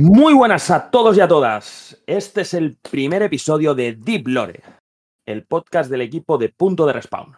Muy buenas a todos y a todas. Este es el primer episodio de Deep Lore, el podcast del equipo de Punto de Respawn.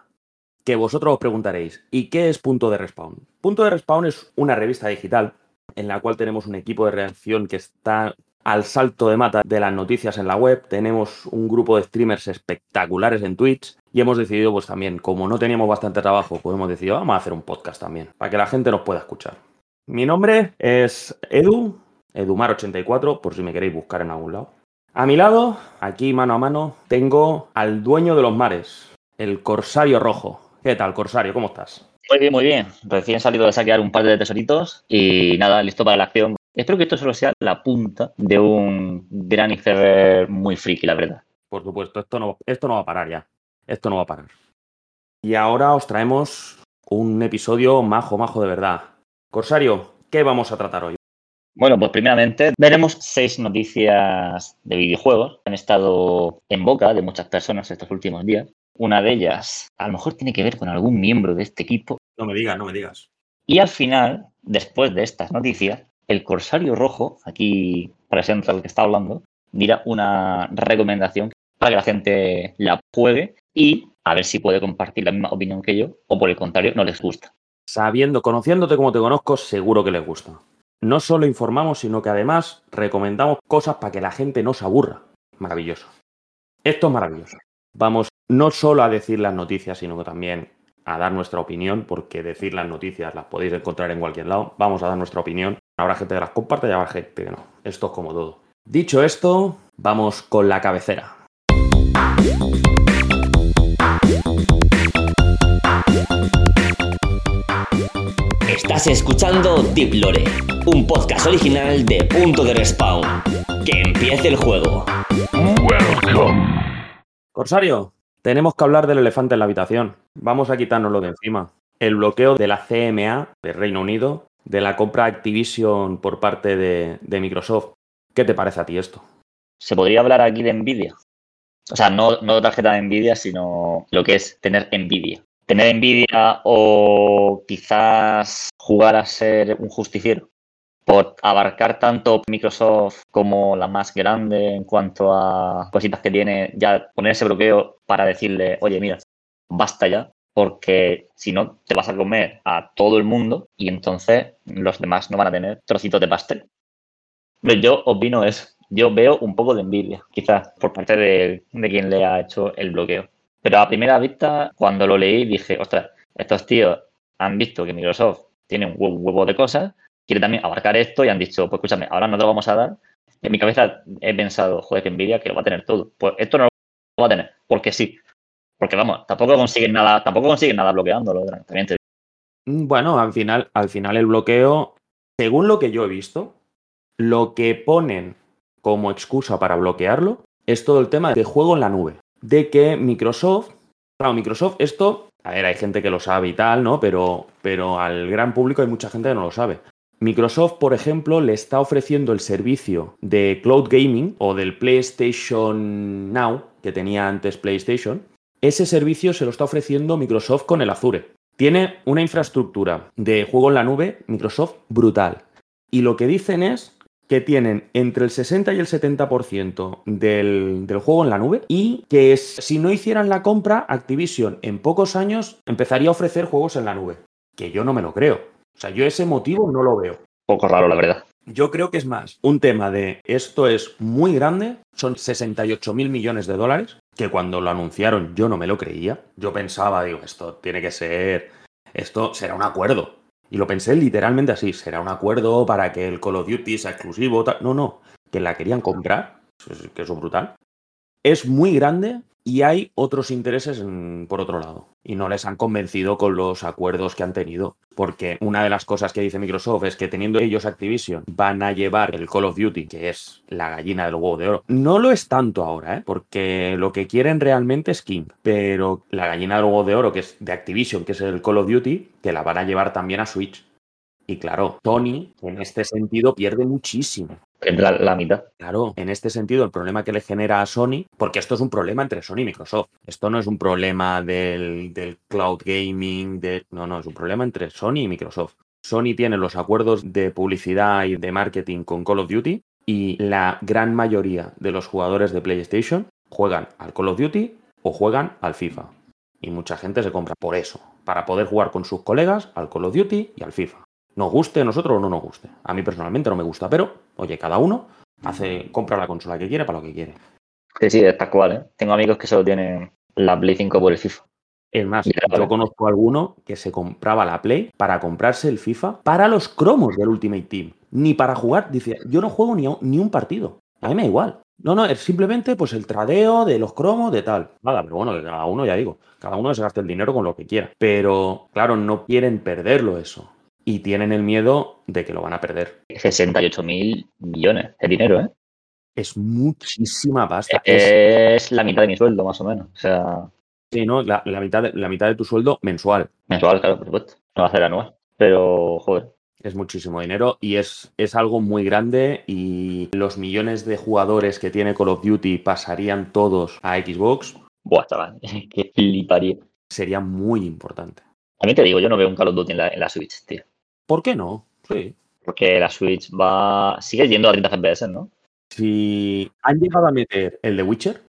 Que vosotros os preguntaréis, ¿y qué es Punto de Respawn? Punto de Respawn es una revista digital en la cual tenemos un equipo de reacción que está al salto de mata de las noticias en la web. Tenemos un grupo de streamers espectaculares en Twitch y hemos decidido, pues también, como no teníamos bastante trabajo, pues hemos decidido, vamos a hacer un podcast también, para que la gente nos pueda escuchar. Mi nombre es Edu, Edumar84, por si me queréis buscar en algún lado. A mi lado, aquí mano a mano, tengo al dueño de los mares, el Corsario Rojo. ¿Qué tal, Corsario? ¿Cómo estás? Muy bien, muy bien. Recién salido de saquear un par de tesoritos y nada, listo para la acción. Espero que esto solo sea la punta de un gran iceberg muy friki, la verdad. Por supuesto, esto no, esto no va a parar ya. Esto no va a parar. Y ahora os traemos un episodio majo, majo de verdad. Corsario, ¿qué vamos a tratar hoy? Bueno, pues primeramente veremos seis noticias de videojuegos que han estado en boca de muchas personas estos últimos días. Una de ellas a lo mejor tiene que ver con algún miembro de este equipo. No me digas, no me digas. Y al final, después de estas noticias, el Corsario Rojo, aquí presente el que está hablando, dirá una recomendación para que la gente la juegue y a ver si puede compartir la misma opinión que yo o por el contrario no les gusta. Sabiendo, conociéndote como te conozco, seguro que les gusta. No solo informamos, sino que además recomendamos cosas para que la gente no se aburra. Maravilloso. Esto es maravilloso. Vamos no solo a decir las noticias, sino que también a dar nuestra opinión, porque decir las noticias las podéis encontrar en cualquier lado. Vamos a dar nuestra opinión. Habrá gente que las comparte y habrá gente que no. Esto es como todo. Dicho esto, vamos con la cabecera. Estás escuchando Deep Lore, un podcast original de Punto de Respawn. Que empiece el juego. Corsario, tenemos que hablar del elefante en la habitación. Vamos a quitárnoslo de encima. El bloqueo de la CMA de Reino Unido, de la compra Activision por parte de, de Microsoft. ¿Qué te parece a ti esto? Se podría hablar aquí de Nvidia. O sea, no, no tarjeta de Nvidia, sino lo que es tener Nvidia. Tener Nvidia o quizás jugar a ser un justiciero por abarcar tanto Microsoft como la más grande en cuanto a cositas que tiene, ya poner ese bloqueo para decirle, oye, mira, basta ya, porque si no te vas a comer a todo el mundo y entonces los demás no van a tener trocitos de pastel. Pero yo opino eso. Yo veo un poco de envidia, quizás por parte de, de quien le ha hecho el bloqueo. Pero a primera vista, cuando lo leí, dije, ostras, estos tíos han visto que Microsoft tiene un huevo, de cosas, quiere también abarcar esto y han dicho, pues escúchame, ahora no te lo vamos a dar. En mi cabeza he pensado, joder, que envidia que lo va a tener todo. Pues esto no lo va a tener, porque sí. Porque vamos, tampoco consiguen nada, tampoco consiguen nada bloqueándolo. También te... Bueno, al final, al final el bloqueo, según lo que yo he visto, lo que ponen como excusa para bloquearlo es todo el tema de juego en la nube. De que Microsoft, claro, Microsoft, esto, a ver, hay gente que lo sabe y tal, ¿no? Pero, pero al gran público hay mucha gente que no lo sabe. Microsoft, por ejemplo, le está ofreciendo el servicio de cloud gaming o del PlayStation Now, que tenía antes PlayStation. Ese servicio se lo está ofreciendo Microsoft con el Azure. Tiene una infraestructura de juego en la nube, Microsoft, brutal. Y lo que dicen es que tienen entre el 60 y el 70% del, del, juego en la nube y que es, si no hicieran la compra, Activision en pocos años empezaría a ofrecer juegos en la nube. Que yo no me lo creo. O sea, yo ese motivo no lo veo. Poco raro, la verdad. Yo creo que es más un tema de esto es muy grande, son 68 mil millones de dólares, que cuando lo anunciaron yo no me lo creía. Yo pensaba, digo, esto tiene que ser, esto será un acuerdo. Y lo pensé literalmente así, será un acuerdo para que el Call of Duty sea exclusivo. No, no, que la querían comprar, que eso es brutal. Es muy grande y hay otros intereses por otro lado. Y no les han convencido con los acuerdos que han tenido. Porque una de las cosas que dice Microsoft es que teniendo ellos Activision van a llevar el Call of Duty, que es la gallina del huevo de oro. No lo es tanto ahora, ¿eh? porque lo que quieren realmente es King. Pero la gallina del huevo de oro, que es de Activision, que es el Call of Duty, que la van a llevar también a Switch. Y claro, Tony en este sentido pierde muchísimo. La, la, mitad. Claro, en este sentido, el problema que le genera a Sony, porque esto es un problema entre Sony y Microsoft. Esto no es un problema del, del cloud gaming, de, no, no, es un problema entre Sony y Microsoft. Sony tiene los acuerdos de publicidad y de marketing con Call of Duty Y la gran mayoría de los jugadores de PlayStation juegan al Call of Duty o juegan al FIFA. Y mucha gente se compra por eso, para poder jugar con sus colegas al Call of Duty y al FIFA. Nos guste a nosotros o no nos guste. A mí personalmente no me gusta, pero, oye, cada uno hace, compra la consola que quiere para lo que quiere. Sí, sí, está cual, ¿eh? Tengo amigos que solo tienen la Play 5 por el FIFA. Es más, yo conozco a alguno que se compraba la Play para comprarse el FIFA para los cromos del Ultimate Team. Ni para jugar. Dice, yo no juego ni, a- ni un partido. A mí me da igual. No, no, es simplemente pues el tradeo de los cromos, de tal. Nada, pero bueno, que cada uno, ya digo, cada uno se gasta el dinero con lo que quiera. Pero, claro, no quieren perderlo eso. Y tienen el miedo de que lo van a perder. 68 mil millones de dinero, ¿eh? Es muchísima pasta. Es- Es la mitad de mi sueldo, más o menos. O sea, sí, ¿no? La, la mitad de, la mitad de tu sueldo mensual. mensual, claro, por supuesto. No va a ser anual. Pero, joder, Es muchísimo dinero y es, es algo muy grande y los millones de jugadores que tiene Call of Duty pasarían todos a Xbox, buah, chaval, que fliparía. sería muy importante. A mí te digo, yo no veo un Call of Duty en la, en la Switch, tío. ¿Por qué no? Sí. Porque la Switch va. Sigue yendo a 30 FPS, ¿no? Si han llegado a meter el de Witcher,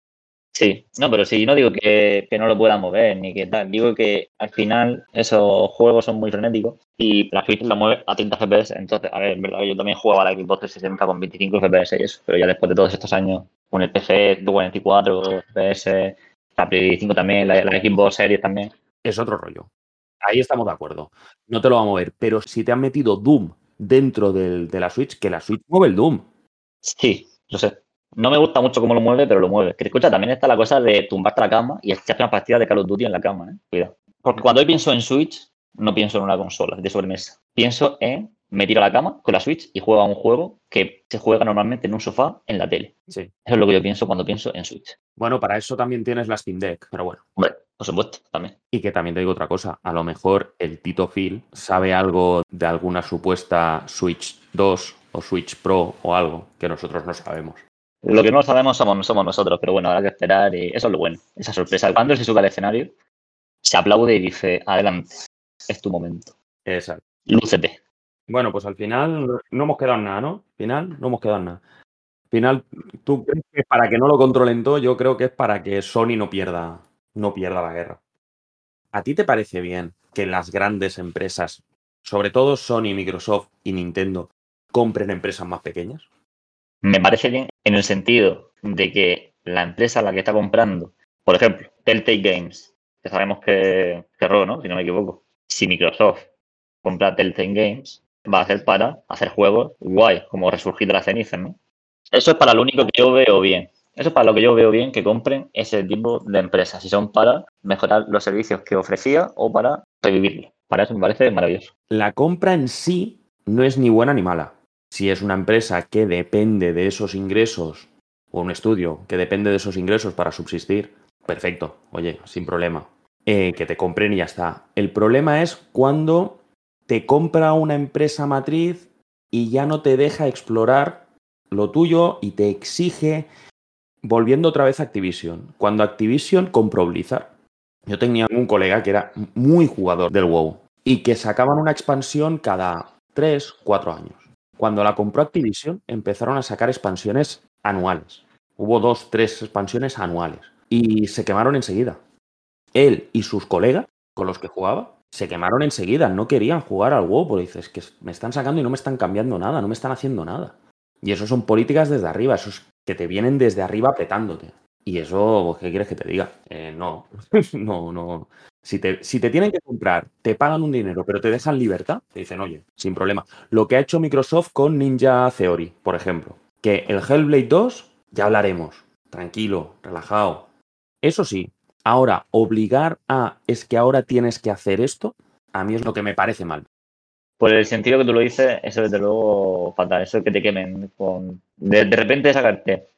Sí, no, pero sí, no digo que, que no lo puedan mover ni que tal. Digo que al final esos juegos son muy frenéticos y la Switch la mueve a 30 FPS. Entonces, a ver, es verdad yo también jugaba a la Xbox 360 con 25 FPS y eso, pero ya después de todos estos años, con el PC 44 FPS, la Play 5 también, la, la Xbox Series también. es otro rollo. Ahí estamos de acuerdo. No te lo va a mover. Pero si te han metido Doom dentro del- de la Switch, que la Switch mueve el Doom. Sí, lo sé. No me gusta mucho cómo lo mueve, pero lo mueve. Que escucha, también está la cosa de tumbarte a la cama y echarte una partida de Call of Duty en la cama, ¿eh? Cuidado. Porque cuando yo pienso en Switch, no pienso en una consola de sobremesa. Pienso en me tiro a la cama con la Switch y juego a un juego que se juega normalmente en un sofá en la tele. Sí. Eso es lo que yo pienso cuando pienso en Switch. Bueno, para eso también tienes la Steam Deck, pero bueno. Hombre, por supuesto, también. Y que también te digo otra cosa, a lo mejor el Tito Phil sabe algo de alguna supuesta Switch 2 o Switch Pro o algo que nosotros no sabemos. Lo que no sabemos somos, somos nosotros, pero bueno, habrá que esperar y eso es lo bueno, esa sorpresa. Cuando él se sube al escenario, se aplaude y dice, adelante, es tu momento, Exacto. lúcete. Bueno, pues al final no hemos quedado en nada, ¿no? Al final no hemos quedado en nada. Al final, ¿tú crees que es para que no lo controlen todo? Yo creo que es para que Sony no pierda, no pierda la guerra. ¿A ti te parece bien que las grandes empresas, sobre todo Sony, Microsoft y Nintendo, compren empresas más pequeñas? Me parece bien en el sentido de que la empresa a la que está comprando, por ejemplo, Telltale Games, que sabemos que cerró, ¿no? Si no me equivoco. Si Microsoft compra Telltale Games, va a ser para hacer juegos guay, como resurgir de las cenizas, ¿no? Eso es para lo único que yo veo bien. Eso es para lo que yo veo bien que compren ese tipo de empresas, si son para mejorar los servicios que ofrecía o para revivirlo. Para eso me parece maravilloso. La compra en sí no es ni buena ni mala. Si es una empresa que depende de esos ingresos, o un estudio que depende de esos ingresos para subsistir, perfecto, oye, sin problema. Eh, que te compren y ya está. El problema es cuando te compra una empresa matriz y ya no te deja explorar lo tuyo y te exige, volviendo otra vez a Activision. Cuando Activision compró Blizzard, yo tenía un colega que era muy jugador del WoW y que sacaban una expansión cada 3, 4 años. Cuando la compró Activision, empezaron a sacar expansiones anuales. Hubo dos, tres expansiones anuales. Y se quemaron enseguida. Él y sus colegas con los que jugaba se quemaron enseguida. No querían jugar al WoW porque dices que me están sacando y no me están cambiando nada, no me están haciendo nada. Y eso son políticas desde arriba, eso es que te vienen desde arriba apretándote. Y eso, ¿qué quieres que te diga? Eh, no, no, no. Si te, si te tienen que comprar, te pagan un dinero, pero te dejan libertad, te dicen, oye, sin problema. Lo que ha hecho Microsoft con Ninja Theory, por ejemplo. Que el Hellblade 2, ya hablaremos. Tranquilo, relajado. Eso sí, ahora, obligar a es que ahora tienes que hacer esto, a mí es lo que me parece mal. Por el sentido que tú lo dices, eso desde luego fatal. Eso que te quemen con. De, de repente sacarte.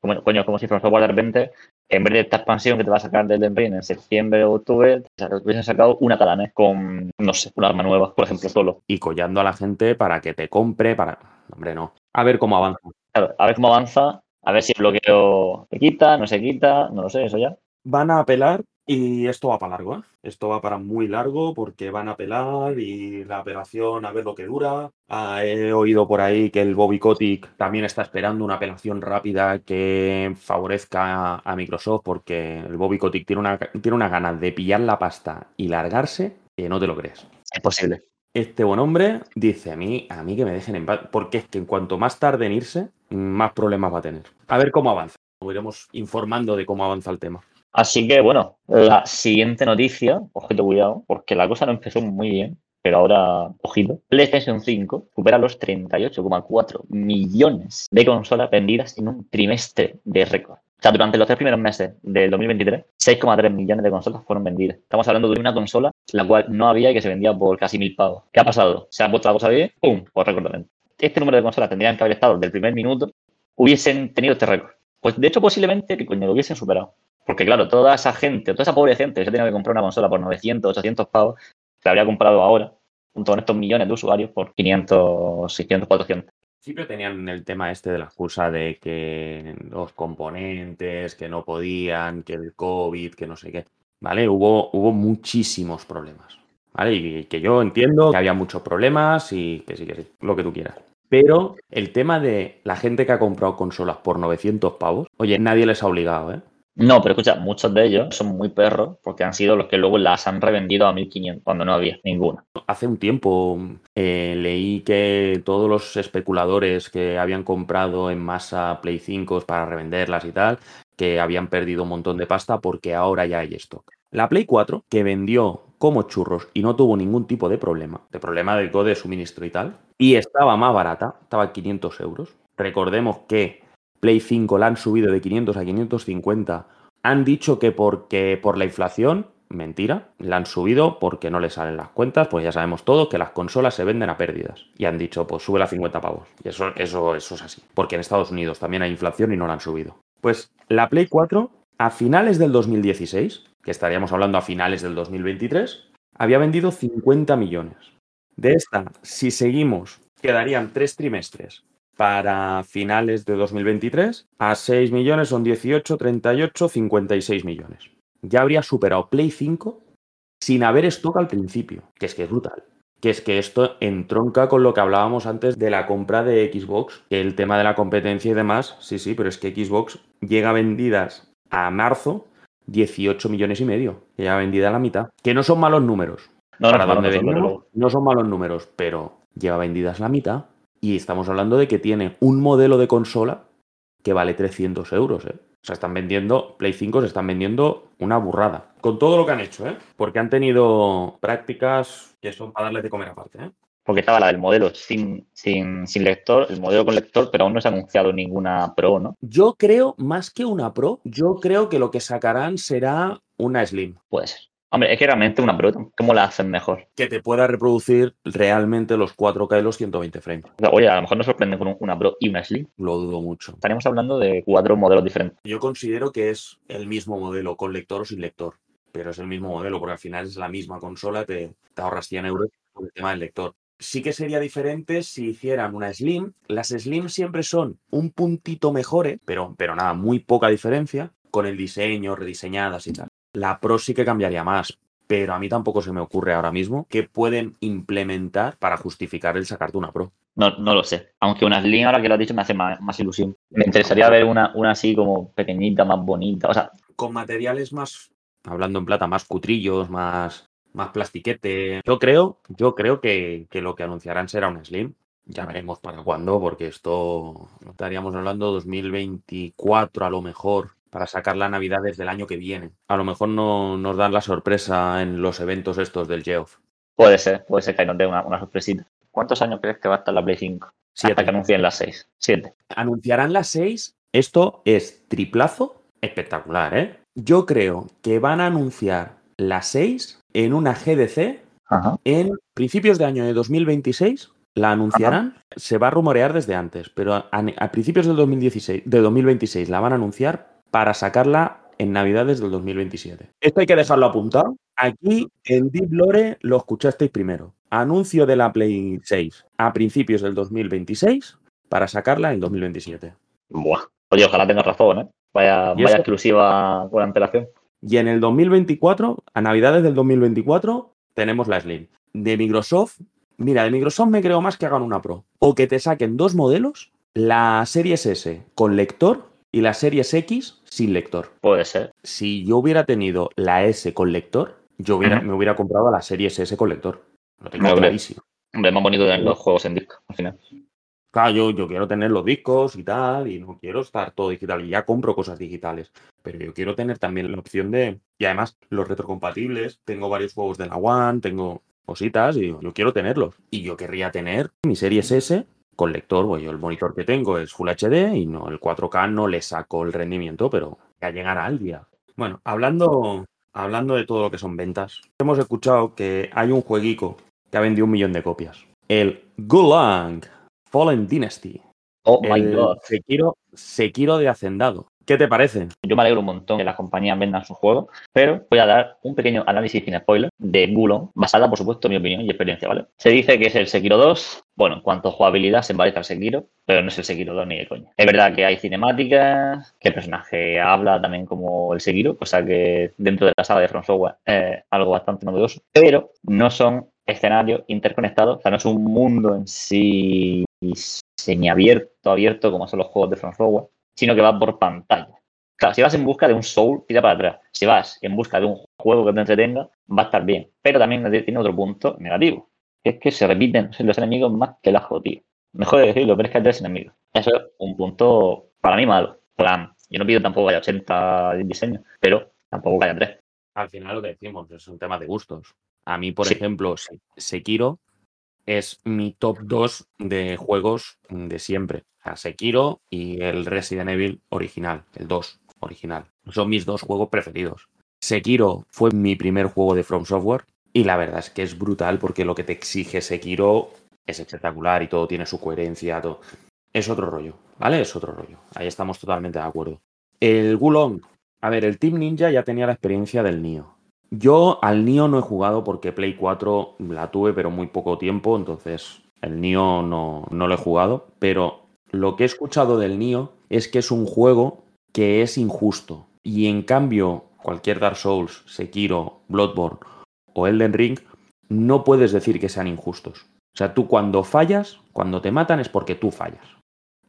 Como, coño, como si Software de repente, en vez de esta expansión que te va a sacar del Ring en septiembre o octubre, te hubiesen sacado una cada mes con, no sé, un arma nueva, por ejemplo, solo. Y collando a la gente para que te compre, para. Hombre, no. A ver cómo avanza. Claro, a ver cómo avanza, a ver si el bloqueo se quita, no se quita, no lo sé, eso ya. Van a apelar Y esto va para largo, ¿eh? Esto va para muy largo porque van a apelar y la apelación a ver lo que dura. Ah, he oído por ahí que el Bobby Kotick también está esperando una apelación rápida que favorezca a Microsoft porque el Bobby Kotick tiene una, tiene una ganas de pillar la pasta y largarse que no te lo crees. Es posible. Este buen hombre dice a mí, a mí que me dejen en paz, porque es que en cuanto más tarde en irse, más problemas va a tener. A ver cómo avanza. Nos iremos informando de cómo avanza el tema. Así que, bueno, la siguiente noticia, ojito cuidado, porque la cosa no empezó muy bien, pero ahora, ojito, PlayStation 5 supera los 38,4 millones de consolas vendidas en un trimestre de récord. O sea, durante los tres primeros meses del 2023, 6,3 millones de consolas fueron vendidas. Estamos hablando de una consola la cual no había y que se vendía por casi mil pavos. ¿Qué ha pasado? Se ha puesto la cosa bien, ¡pum! Por récord Este número de consolas tendrían que haber estado desde el primer minuto, hubiesen tenido este récord. Pues de hecho, posiblemente que coño lo hubiesen superado. Porque claro, toda esa gente, toda esa pobre gente que se tenía que comprar una consola por 900, 800 pavos, la habría comprado ahora, junto con estos millones de usuarios, por 500, 600, 400. Siempre tenían el tema este de la excusa de que los componentes, que no podían, que el COVID, que no sé qué. ¿Vale? Hubo, hubo muchísimos problemas. ¿Vale? Y que yo entiendo que había muchos problemas y que sí, que sí, lo que tú quieras. Pero el tema de la gente que ha comprado consolas por 900 pavos, oye, nadie les ha obligado, ¿eh? No, pero escucha, muchos de ellos son muy perros porque han sido los que luego las han revendido a 1500 cuando no había ninguna. Hace un tiempo eh, leí que todos los especuladores que habían comprado en masa Play 5 para revenderlas y tal, que habían perdido un montón de pasta porque ahora ya hay stock. La Play 4, que vendió como churros y no tuvo ningún tipo de problema, de problema del de suministro y tal, y estaba más barata, estaba a 500 euros. Recordemos que Play 5 la han subido de 500 a 550. Han dicho que porque por la inflación, mentira, la han subido porque no le salen las cuentas, pues ya sabemos todos que las consolas se venden a pérdidas. Y han dicho, pues sube a 50 pavos. Y eso, eso, eso es así. Porque en Estados Unidos también hay inflación y no la han subido. Pues la Play 4, a finales del 2016, que estaríamos hablando a finales del 2023, había vendido 50 millones. De esta, si seguimos, quedarían tres trimestres para finales de 2023. A 6 millones son 18, 38, 56 millones. Ya habría superado Play 5 sin haber stock al principio, que es que es brutal. Que es que esto entronca con lo que hablábamos antes de la compra de Xbox, que el tema de la competencia y demás, sí, sí, pero es que Xbox llega vendidas a marzo 18 millones y medio, que ya vendida la mitad. Que no son malos números. No, para no, donde no, no son malos números, pero lleva vendidas la mitad. Y estamos hablando de que tiene un modelo de consola que vale 300 euros, ¿eh? O sea, están vendiendo, Play 5 se están vendiendo una burrada. Con todo lo que han hecho, ¿eh? Porque han tenido prácticas que son para darles de comer aparte, ¿eh? Porque estaba la del modelo sin, sin, sin lector, el modelo con lector, pero aún no se ha anunciado ninguna Pro, ¿no? Yo creo, más que una Pro, yo creo que lo que sacarán será una Slim. Puede ser. Hombre, es que realmente una Pro, ¿cómo la hacen mejor? Que te pueda reproducir realmente los 4K y los 120 frames. Oye, a lo mejor nos sorprende con una Pro y una Slim. Lo dudo mucho. Estaríamos hablando de cuatro modelos diferentes. Yo considero que es el mismo modelo, con lector o sin lector. Pero es el mismo modelo, porque al final es la misma consola, te, te ahorras 100 euros por el tema del lector. Sí que sería diferente si hicieran una Slim. Las Slim siempre son un puntito mejores, pero, pero nada, muy poca diferencia, con el diseño, rediseñadas y tal. La Pro sí que cambiaría más, pero a mí tampoco se me ocurre ahora mismo que pueden implementar para justificar el sacarte una Pro. No, no lo sé. Aunque una Slim, ahora que lo has dicho, me hace más, más ilusión. Me interesaría ver una, una así como pequeñita, más bonita. O sea, Con materiales más, hablando en plata, más cutrillos, más, más plastiquete. Yo creo, yo creo que, que lo que anunciarán será una Slim. Ya veremos para cuándo, porque esto estaríamos hablando 2024 a lo mejor para sacar la Navidad desde el año que viene. A lo mejor no nos dan la sorpresa en los eventos estos del Geoff. puede ser, puede ser que nos dé una, una sorpresita. ¿Cuántos años crees que va a estar la Play 5? Siete. Hasta que anuncien las 6. 7. Anunciarán las 6. Esto es triplazo espectacular, ¿eh? Yo creo que van a anunciar las 6 en una GDC Ajá. en principios de año de 2026. La anunciarán, se va a rumorear desde antes, pero a, a principios del 2016, de 2026 la van a anunciar para sacarla en Navidades del 2027. Esto hay que dejarlo apuntado. Aquí en Deep Lore lo escuchasteis primero. Anuncio de la Play 6 a principios del 2026 para sacarla en 2027. Buah. Oye, ojalá tengas razón, ¿eh? Vaya, exclusiva con antelación. Y en el 2024, a Navidades del 2024, tenemos la Slim. De Microsoft, mira, de Microsoft me creo más que hagan una Pro. O que te saquen dos modelos, la Series S con lector y la Series X sin lector. Puede ser. Si yo hubiera tenido la S con lector, yo hubiera, me hubiera comprado la Series S con lector. Lo tengo Hombre. clarísimo. Hombre, más bonito tener los juegos en disco al final. Claro, yo, yo quiero tener los discos y tal, y no quiero estar todo digital. Y ya compro cosas digitales. Pero yo quiero tener también la opción de. Y además, los retrocompatibles. Tengo varios juegos de la One, tengo cositas, y yo quiero tenerlos. Y yo querría tener mi Series S con lector. Bueno, yo el monitor que tengo es Full HD y no, el 4K no le saco el rendimiento, pero ya llegará al día. Bueno, hablando, hablando de todo lo que son ventas, hemos escuchado que hay un jueguico que ha vendido un millón de copias. El Gulang Fallen Dynasty. Oh my god. Sekiro, Sekiro de Hacendado. ¿Qué te parece? Yo me alegro un montón que las compañías vendan sus juegos, pero voy a dar un pequeño análisis sin spoiler de Gulon, basada, por supuesto, en mi opinión y experiencia, ¿vale? Se dice que es el Sekiro 2. Bueno, en cuanto a jugabilidad se parece al Sekiro, pero no es el Sekiro 2 ni de coña. Es verdad que hay cinemáticas, que el personaje habla también como el Sekiro, cosa que dentro de la saga de From Software es algo bastante novedoso, pero no son escenarios interconectados, o sea, no es un mundo en sí semiabierto, abierto, como son los juegos de From Software, sino que va por pantalla. Claro, si vas en busca de un soul, tira para atrás. Si vas en busca de un juego que te entretenga, va a estar bien. Pero también tiene otro punto negativo. que Es que se repiten los enemigos más que el ajo, tío. Mejor de decirlo, pero es que hay tres enemigos. Eso es un punto para mí malo. Plan, yo no pido tampoco que haya 80 diseños, pero tampoco que haya tres. Al final lo que decimos, es un tema de gustos. A mí, por Sí. ejemplo, Se- Sekiro es mi top 2 de juegos de siempre. Sea, Sekiro y el Resident Evil original, el 2 original. Son mis dos juegos preferidos. Sekiro fue mi primer juego de From Software y la verdad es que es brutal porque lo que te exige Sekiro es espectacular y todo tiene su coherencia, todo. Es otro rollo, ¿vale? Es otro rollo. Ahí estamos totalmente de acuerdo. El Gulong. A ver, el Team Ninja ya tenía la experiencia del Nio. Yo al Nio no he jugado porque Play 4 la tuve, pero muy poco tiempo, entonces el Nio no, no lo he jugado. Pero lo que he escuchado del Nio es que es un juego que es injusto. Y en cambio, cualquier Dark Souls, Sekiro, Bloodborne o Elden Ring, no puedes decir que sean injustos. O sea, tú cuando fallas, cuando te matan es porque tú fallas.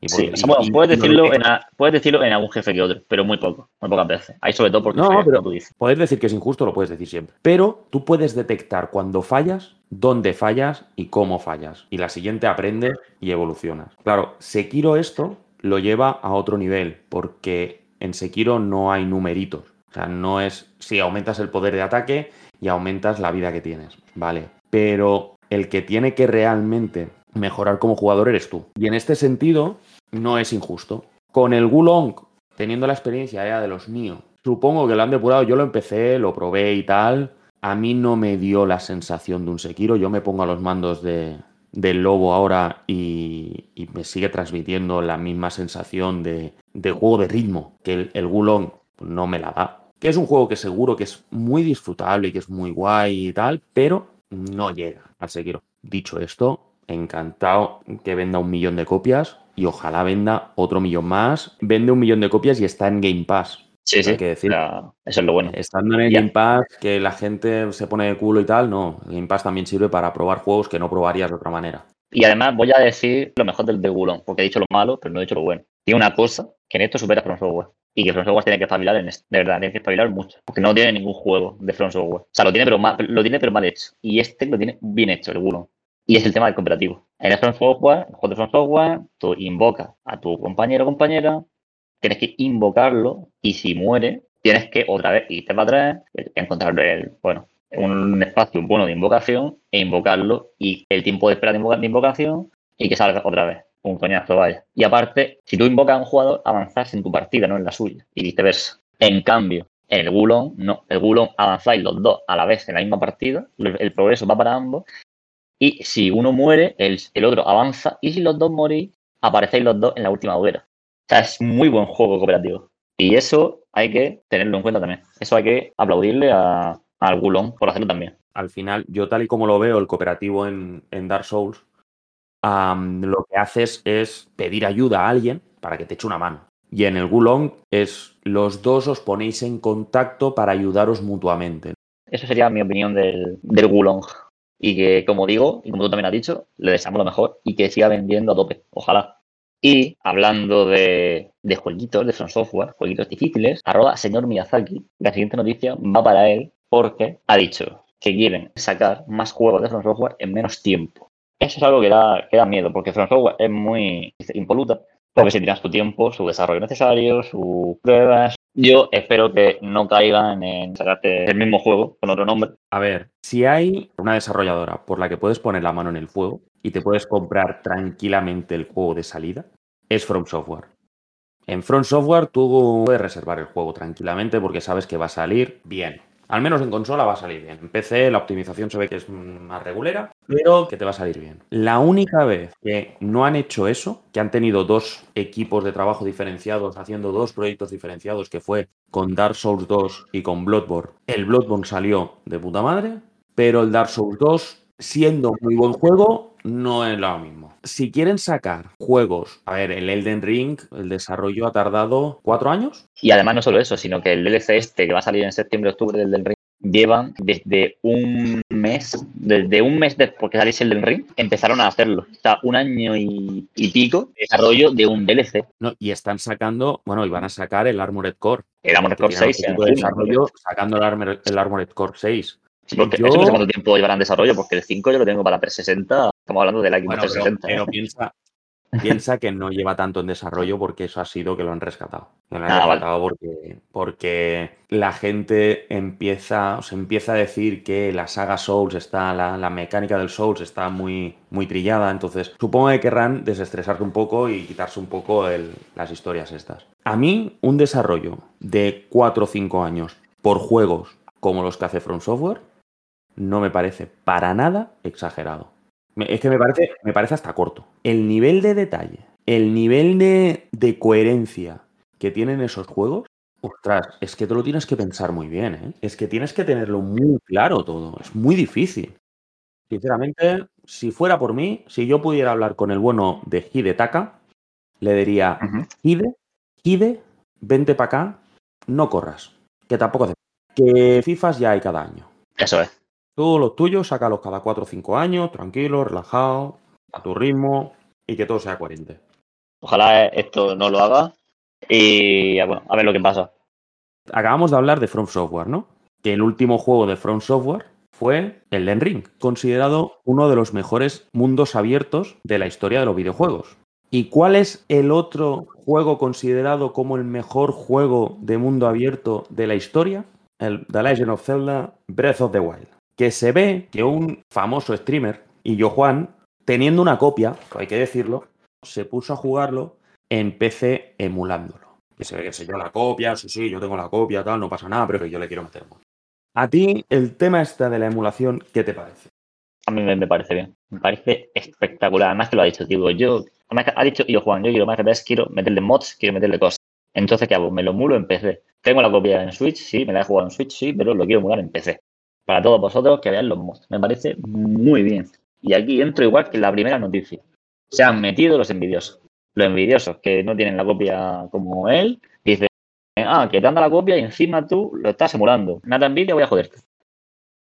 Y Sí, bueno, y- puedes, decirlo en, a- puedes decirlo en algún jefe que otro, pero muy poco, muy pocas veces. Ahí sobre todo porque No, pero- tú dices. Poder decir que es injusto lo puedes decir siempre. Pero tú puedes detectar cuando fallas, dónde fallas y cómo fallas. Y la siguiente aprendes y evolucionas. Claro, Sekiro esto lo lleva a otro nivel, porque en Sekiro no hay numeritos. O sea, no es si aumentas el poder de ataque y aumentas la vida que tienes, ¿vale? Pero el que tiene que realmente mejorar como jugador eres tú. Y en este sentido, no es injusto. Con el Gulong, teniendo la experiencia ya de los Nio, supongo que lo han depurado. Yo lo empecé, lo probé y tal. A mí no me dio la sensación de un Sekiro. Yo me pongo a los mandos de, del lobo ahora y, y me sigue transmitiendo la misma sensación de, de juego de ritmo que el, Gulong no me la da. Que es un juego que seguro que es muy disfrutable y que es muy guay y tal, pero no llega al Sekiro. Dicho esto, encantado que venda un millón de copias y ojalá venda otro millón más. Vende un millón de copias y está en Game Pass. Sí, hay sí. que decir. eso es lo bueno. Estando en el. Game Pass, que la gente se pone de culo y tal, no. El Game Pass también sirve para probar juegos que no probarías de otra manera. Y además voy a decir lo mejor del de Gulon, porque he dicho lo malo, pero no he dicho lo bueno. Tiene una cosa que en esto supera From Software. Y que From Software tiene que espabilar en esto. De verdad, tiene que espabilar mucho. Porque no tiene ningún juego de From Software. O sea, lo tiene, pero mal, lo tiene, pero mal hecho. Y este lo tiene bien hecho, el Gulon. Y es el tema del cooperativo. En el From Software, el juego de From Software, tú invocas a tu compañero o compañera, tienes que invocarlo, y si muere, tienes que otra vez irte para atrás, encontrar el, bueno, un espacio bueno de invocación e invocarlo y el tiempo de espera de, invoca- de invocación y que salga otra vez. Un coñazo, vaya. Y aparte, si tú invocas a un jugador, avanzas en tu partida, no en la suya. Y viceversa. En cambio, en el Gulon, no. El Gulon avanzáis los dos a la vez en la misma partida. El, el progreso va para ambos. Y si uno muere, el, el otro avanza. Y si los dos morís, aparecéis los dos en la última hoguera. O sea, es muy buen juego cooperativo. Y eso hay que tenerlo en cuenta también. Eso hay que aplaudirle a, al Gulon por hacerlo también. Al final, yo tal y como lo veo, el cooperativo en, en Dark Souls, lo que haces es pedir ayuda a alguien para que te eche una mano. Y en el Gulong es los dos os ponéis en contacto para ayudaros mutuamente. Eso sería mi opinión del, del Wulong. Y que, como digo, y como tú también has dicho, le deseamos lo mejor y que siga vendiendo a tope. Ojalá. Y hablando de, de jueguitos, de From Software, jueguitos difíciles, arroba señor Miyazaki, la siguiente noticia va para él porque ha dicho que quieren sacar más juegos de From Software en menos tiempo. Eso es algo que da, que da miedo, porque From Software es muy impoluta, porque si tienes tu tiempo, su desarrollo necesario, sus pruebas. Yo espero que no caigan en sacarte el mismo juego con otro nombre. A ver, si hay una desarrolladora por la que puedes poner la mano en el fuego y te puedes comprar tranquilamente el juego de salida, es From Software. En From Software tú puedes reservar el juego tranquilamente porque sabes que va a salir bien. Al menos en consola va a salir bien. En PC la optimización se ve que es más regulera, pero que te va a salir bien. La única vez que no han hecho eso, que han tenido dos equipos de trabajo diferenciados, haciendo dos proyectos diferenciados, que fue con Dark Souls 2 y con Bloodborne. El Bloodborne salió de puta madre, pero el Dark Souls 2, siendo muy buen juego, no es lo mismo. Si quieren sacar juegos, a ver, el Elden Ring, el desarrollo ha tardado cuatro años. Y además no solo eso, sino que el DLC este que va a salir en septiembre-octubre del Del Ring llevan desde un mes, desde un mes después que saliese el del Ring, empezaron a hacerlo. O sea, un año y, y pico de desarrollo de un DLC. No, y están sacando, bueno, y van a sacar el Armored Core. El Armored Core tiene 6. algún tipo de desarrollo sacando el Armored, el Armored Core 6. Sí, porque Yo- eso no sé cuánto tiempo llevará en desarrollo, porque el 5 yo lo tengo para 360. Estamos hablando de la Xbox Bueno, pero, 360. pero piensa, piensa que no lleva tanto en desarrollo porque eso ha sido que lo han rescatado. Lo han Ah, vale. rescatado porque, porque la gente empieza, o se empieza a decir que la saga Souls está, la, la mecánica del Souls está muy, muy trillada. Entonces, supongo que querrán desestresarse un poco y quitarse un poco el- las historias estas. A mí, un desarrollo de 4 o 5 años por juegos como los que hace From Software no me parece para nada exagerado. Es que me parece, me parece hasta corto. El nivel de detalle, el nivel de, de coherencia que tienen esos juegos, ostras, es que te lo tienes que pensar muy bien, ¿eh? Es que tienes que tenerlo muy claro todo. Es muy difícil. Sinceramente, si fuera por mí, si yo pudiera hablar con el bueno de Hidetaka, le diría. Hide, Hide, vente para acá, no corras, que tampoco hace. Que FIFAs ya hay cada año. Eso es. Tú los tuyos, sácalos cada 4 o 5 años, tranquilo, relajado, a tu ritmo y que todo sea coherente. Ojalá esto no lo haga. Y bueno, a ver lo que pasa. Acabamos de hablar de From Software, ¿no? Que el último juego de From Software fue el Den Ring, considerado uno de los mejores mundos abiertos de la historia de los videojuegos. ¿Y cuál es el otro juego considerado como el mejor juego de mundo abierto de la historia? El The Legend of Zelda Breath of the Wild. Que se ve que un famoso streamer, y yo Juan, teniendo una copia, hay que decirlo, se puso a jugarlo en PC emulándolo. Que se ve que sé yo la copia, sí, sí, yo tengo la copia, tal, no pasa nada, pero que yo le quiero meter mono. A ti, el tema este de la emulación, ¿qué te parece? A mí me, parece bien. Me parece espectacular. Además que lo ha dicho, digo, yo, ha dicho, yo Juan, yo quiero más que ves, quiero meterle mods, quiero meterle cosas. Entonces, ¿qué hago? Me lo emulo en PC. Tengo la copia en Switch, sí, me la he jugado en Switch, sí, pero lo quiero emular en PC. Para todos vosotros que vean los mods. Me parece muy bien. Y aquí entro igual que la primera noticia. Se han metido los envidiosos. Los envidiosos que no tienen la copia como él, dicen, ah, que te anda la copia y encima tú lo estás emulando. Nada envidia, voy a joderte.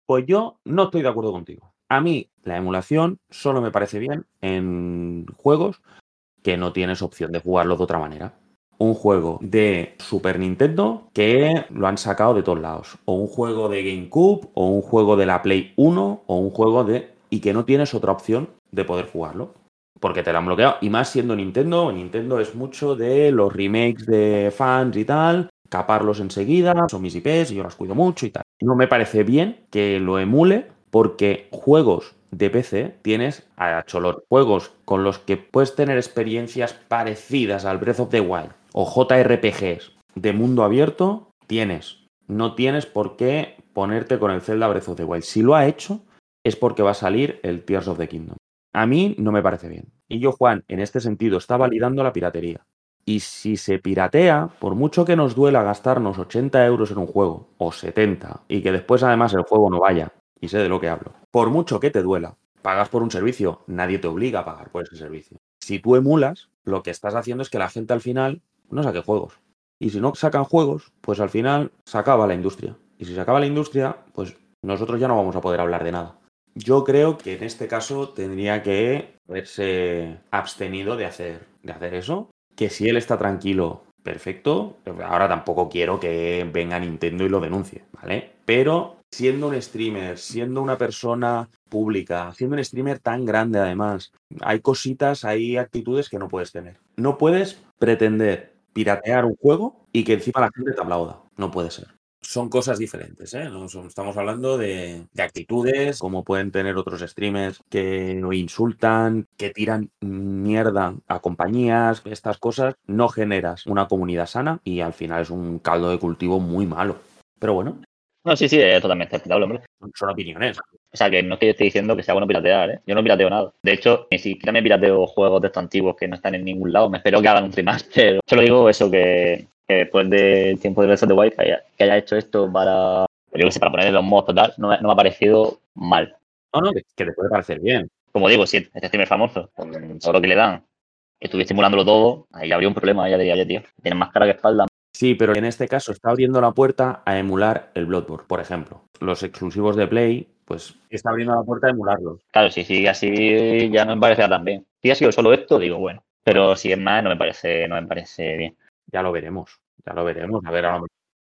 Pues yo no estoy de acuerdo contigo. A mí, la emulación solo me parece bien en juegos que no tienes opción de jugarlo de otra manera. Un juego de Super Nintendo que lo han sacado de todos lados. O un juego de GameCube, o un juego de la Play 1, o un juego de. y que no tienes otra opción de poder jugarlo. Porque te lo han bloqueado. Y más siendo Nintendo, Nintendo es mucho de los remakes de fans y tal, caparlos enseguida, son mis IPs y yo las cuido mucho y tal. No me parece bien que lo emule porque juegos de PC tienes a Cholor, juegos con los que puedes tener experiencias parecidas al Breath of the Wild o JRPGs de mundo abierto, tienes. No tienes por qué ponerte con el Zelda Breath of the Wild. Si lo ha hecho, es porque va a salir el Tears of the Kingdom. A mí no me parece bien. Y yo, Juan, en este sentido, está validando la piratería. Y si se piratea, por mucho que nos duela gastarnos 80 euros en un juego, o 70, y que después además el juego no vaya, y sé de lo que hablo, por mucho que te duela, pagas por un servicio, nadie te obliga a pagar por ese servicio. Si tú emulas, lo que estás haciendo es que la gente al final no saque juegos. Y si no sacan juegos, pues al final se acaba la industria. Y si se acaba la industria, pues nosotros ya no vamos a poder hablar de nada. Yo creo que en este caso tendría que haberse abstenido de hacer, de hacer eso. Que si él está tranquilo, perfecto. Ahora tampoco quiero que venga Nintendo y lo denuncie, ¿vale? Pero siendo un streamer, siendo una persona pública, siendo un streamer tan grande además, hay cositas, hay actitudes que no puedes tener. No puedes pretender piratear un juego y que encima la gente te aplauda. No puede ser. Son cosas diferentes, ¿eh? No son- estamos hablando de, de actitudes, como pueden tener otros streamers que insultan, que tiran mierda a compañías, estas cosas. No generas una comunidad sana y al final es un caldo de cultivo muy malo. Pero bueno, No, sí, sí, es totalmente aceptable, hombre. son- opiniones. O sea, que no es que yo esté diciendo que sea bueno piratear, ¿eh? Yo no pirateo nada. De hecho, ni siquiera me pirateo juegos de estos antiguos que no están en ningún lado. Me espero que hagan un remaster. Solo digo eso, que, que después del tiempo de Breath the Wild, que haya, que haya hecho esto para, yo qué sé, para ponerle los mods total, no, me- no me ha parecido mal. No, no, que, que te puede parecer bien. Como digo, si este streamer famoso, con todo lo que le dan, estuviera estimulándolo todo, ahí habría un problema. Ya diría, oye, tío, tienes más cara que espalda. Sí, pero en este caso está abriendo la puerta a emular el Bloodborne, por ejemplo. Los exclusivos de Play, pues está abriendo la puerta a emularlos. Claro, si sigue así, ya no me parecerá tan bien. Si ha sido solo esto, digo, bueno. Pero si es más, no me parece, no me parece bien. Ya lo veremos, ya lo veremos. A ver, ahora,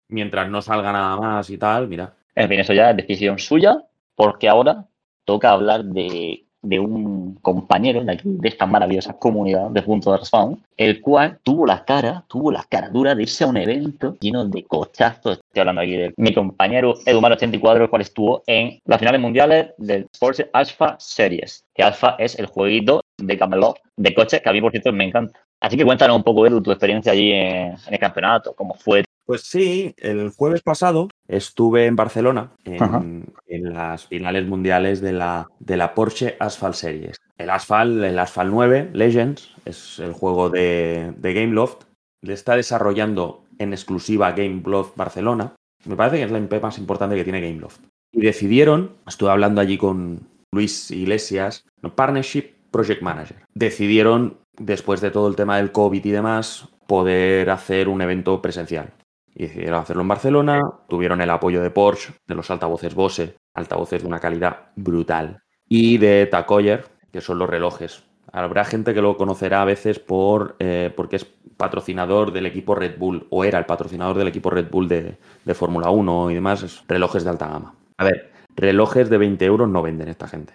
mientras no salga nada más y tal, mira. En fin, eso ya es decisión suya, porque ahora toca hablar de, de un compañero de, aquí, de esta maravillosa comunidad de Punto de Respawn, el cual tuvo la cara, tuvo la cara dura de irse a un evento lleno de cochazos. Estoy hablando aquí de mi compañero Edumar84, el cual estuvo en las finales mundiales del Sports Alpha Series, que Alpha es el jueguito de Camelot de coches que a mí, por cierto, me encanta. Así que cuéntanos un poco, Edu, tu experiencia allí en, en el campeonato, cómo fue. Pues sí, el jueves pasado estuve en Barcelona en, en las finales mundiales de la, de la Porsche Asphalt Series. El Asphalt, el Asphalt 9 Legends, es el juego de, de Gameloft. Le está desarrollando en exclusiva Gameloft Barcelona. Me parece que es la IP más importante que tiene Gameloft. Y decidieron, estuve hablando allí con Luis Iglesias, no, Partnership Project Manager. Decidieron, después de todo el tema del COVID y demás, poder hacer un evento presencial. Y decidieron hacerlo en Barcelona, tuvieron el apoyo de Porsche, de los altavoces Bose, altavoces de una calidad brutal, y de Tag Heuer, que son los relojes. Habrá gente que lo conocerá a veces por, eh, porque es patrocinador del equipo Red Bull, o era el patrocinador del equipo Red Bull de, de Fórmula 1 y demás, es relojes de alta gama. A ver, relojes de 20 euros no venden esta gente.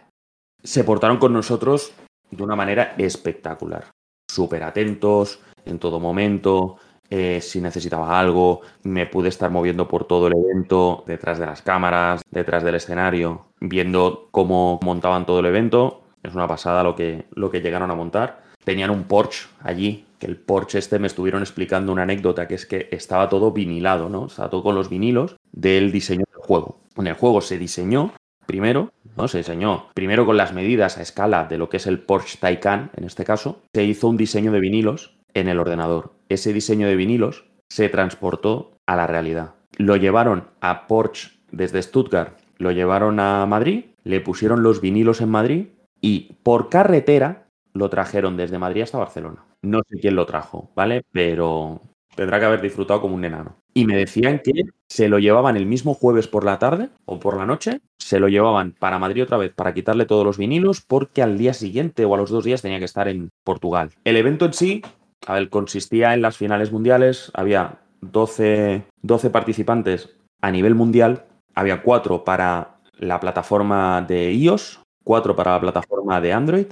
Se portaron con nosotros de una manera espectacular. Súper atentos en todo momento, eh, si necesitaba algo, me pude estar moviendo por todo el evento, detrás de las cámaras, detrás del escenario, viendo cómo montaban todo el evento. Es una pasada lo que, lo que llegaron a montar. Tenían un Porsche allí, que el Porsche este me estuvieron explicando una anécdota, que es que estaba todo vinilado, ¿no? Estaba todo con los vinilos del diseño del juego. En el juego se diseñó primero, ¿no? Se diseñó primero con las medidas a escala de lo que es el Porsche Taycan, en este caso, se hizo un diseño de vinilos en el ordenador. Ese diseño de vinilos se transportó a la realidad. Lo llevaron a Porsche desde Stuttgart, lo llevaron a Madrid, le pusieron los vinilos en Madrid y por carretera lo trajeron desde Madrid hasta Barcelona. No sé quién lo trajo, ¿vale? Pero tendrá que haber disfrutado como un enano. Y me decían que se lo llevaban el mismo jueves por la tarde o por la noche, se lo llevaban para Madrid otra vez para quitarle todos los vinilos porque al día siguiente o a los dos días tenía que estar en Portugal. El evento en sí, a ver, consistía en las finales mundiales, había 12, 12 participantes a nivel mundial, había 4 para la plataforma de iOS, 4 para la plataforma de Android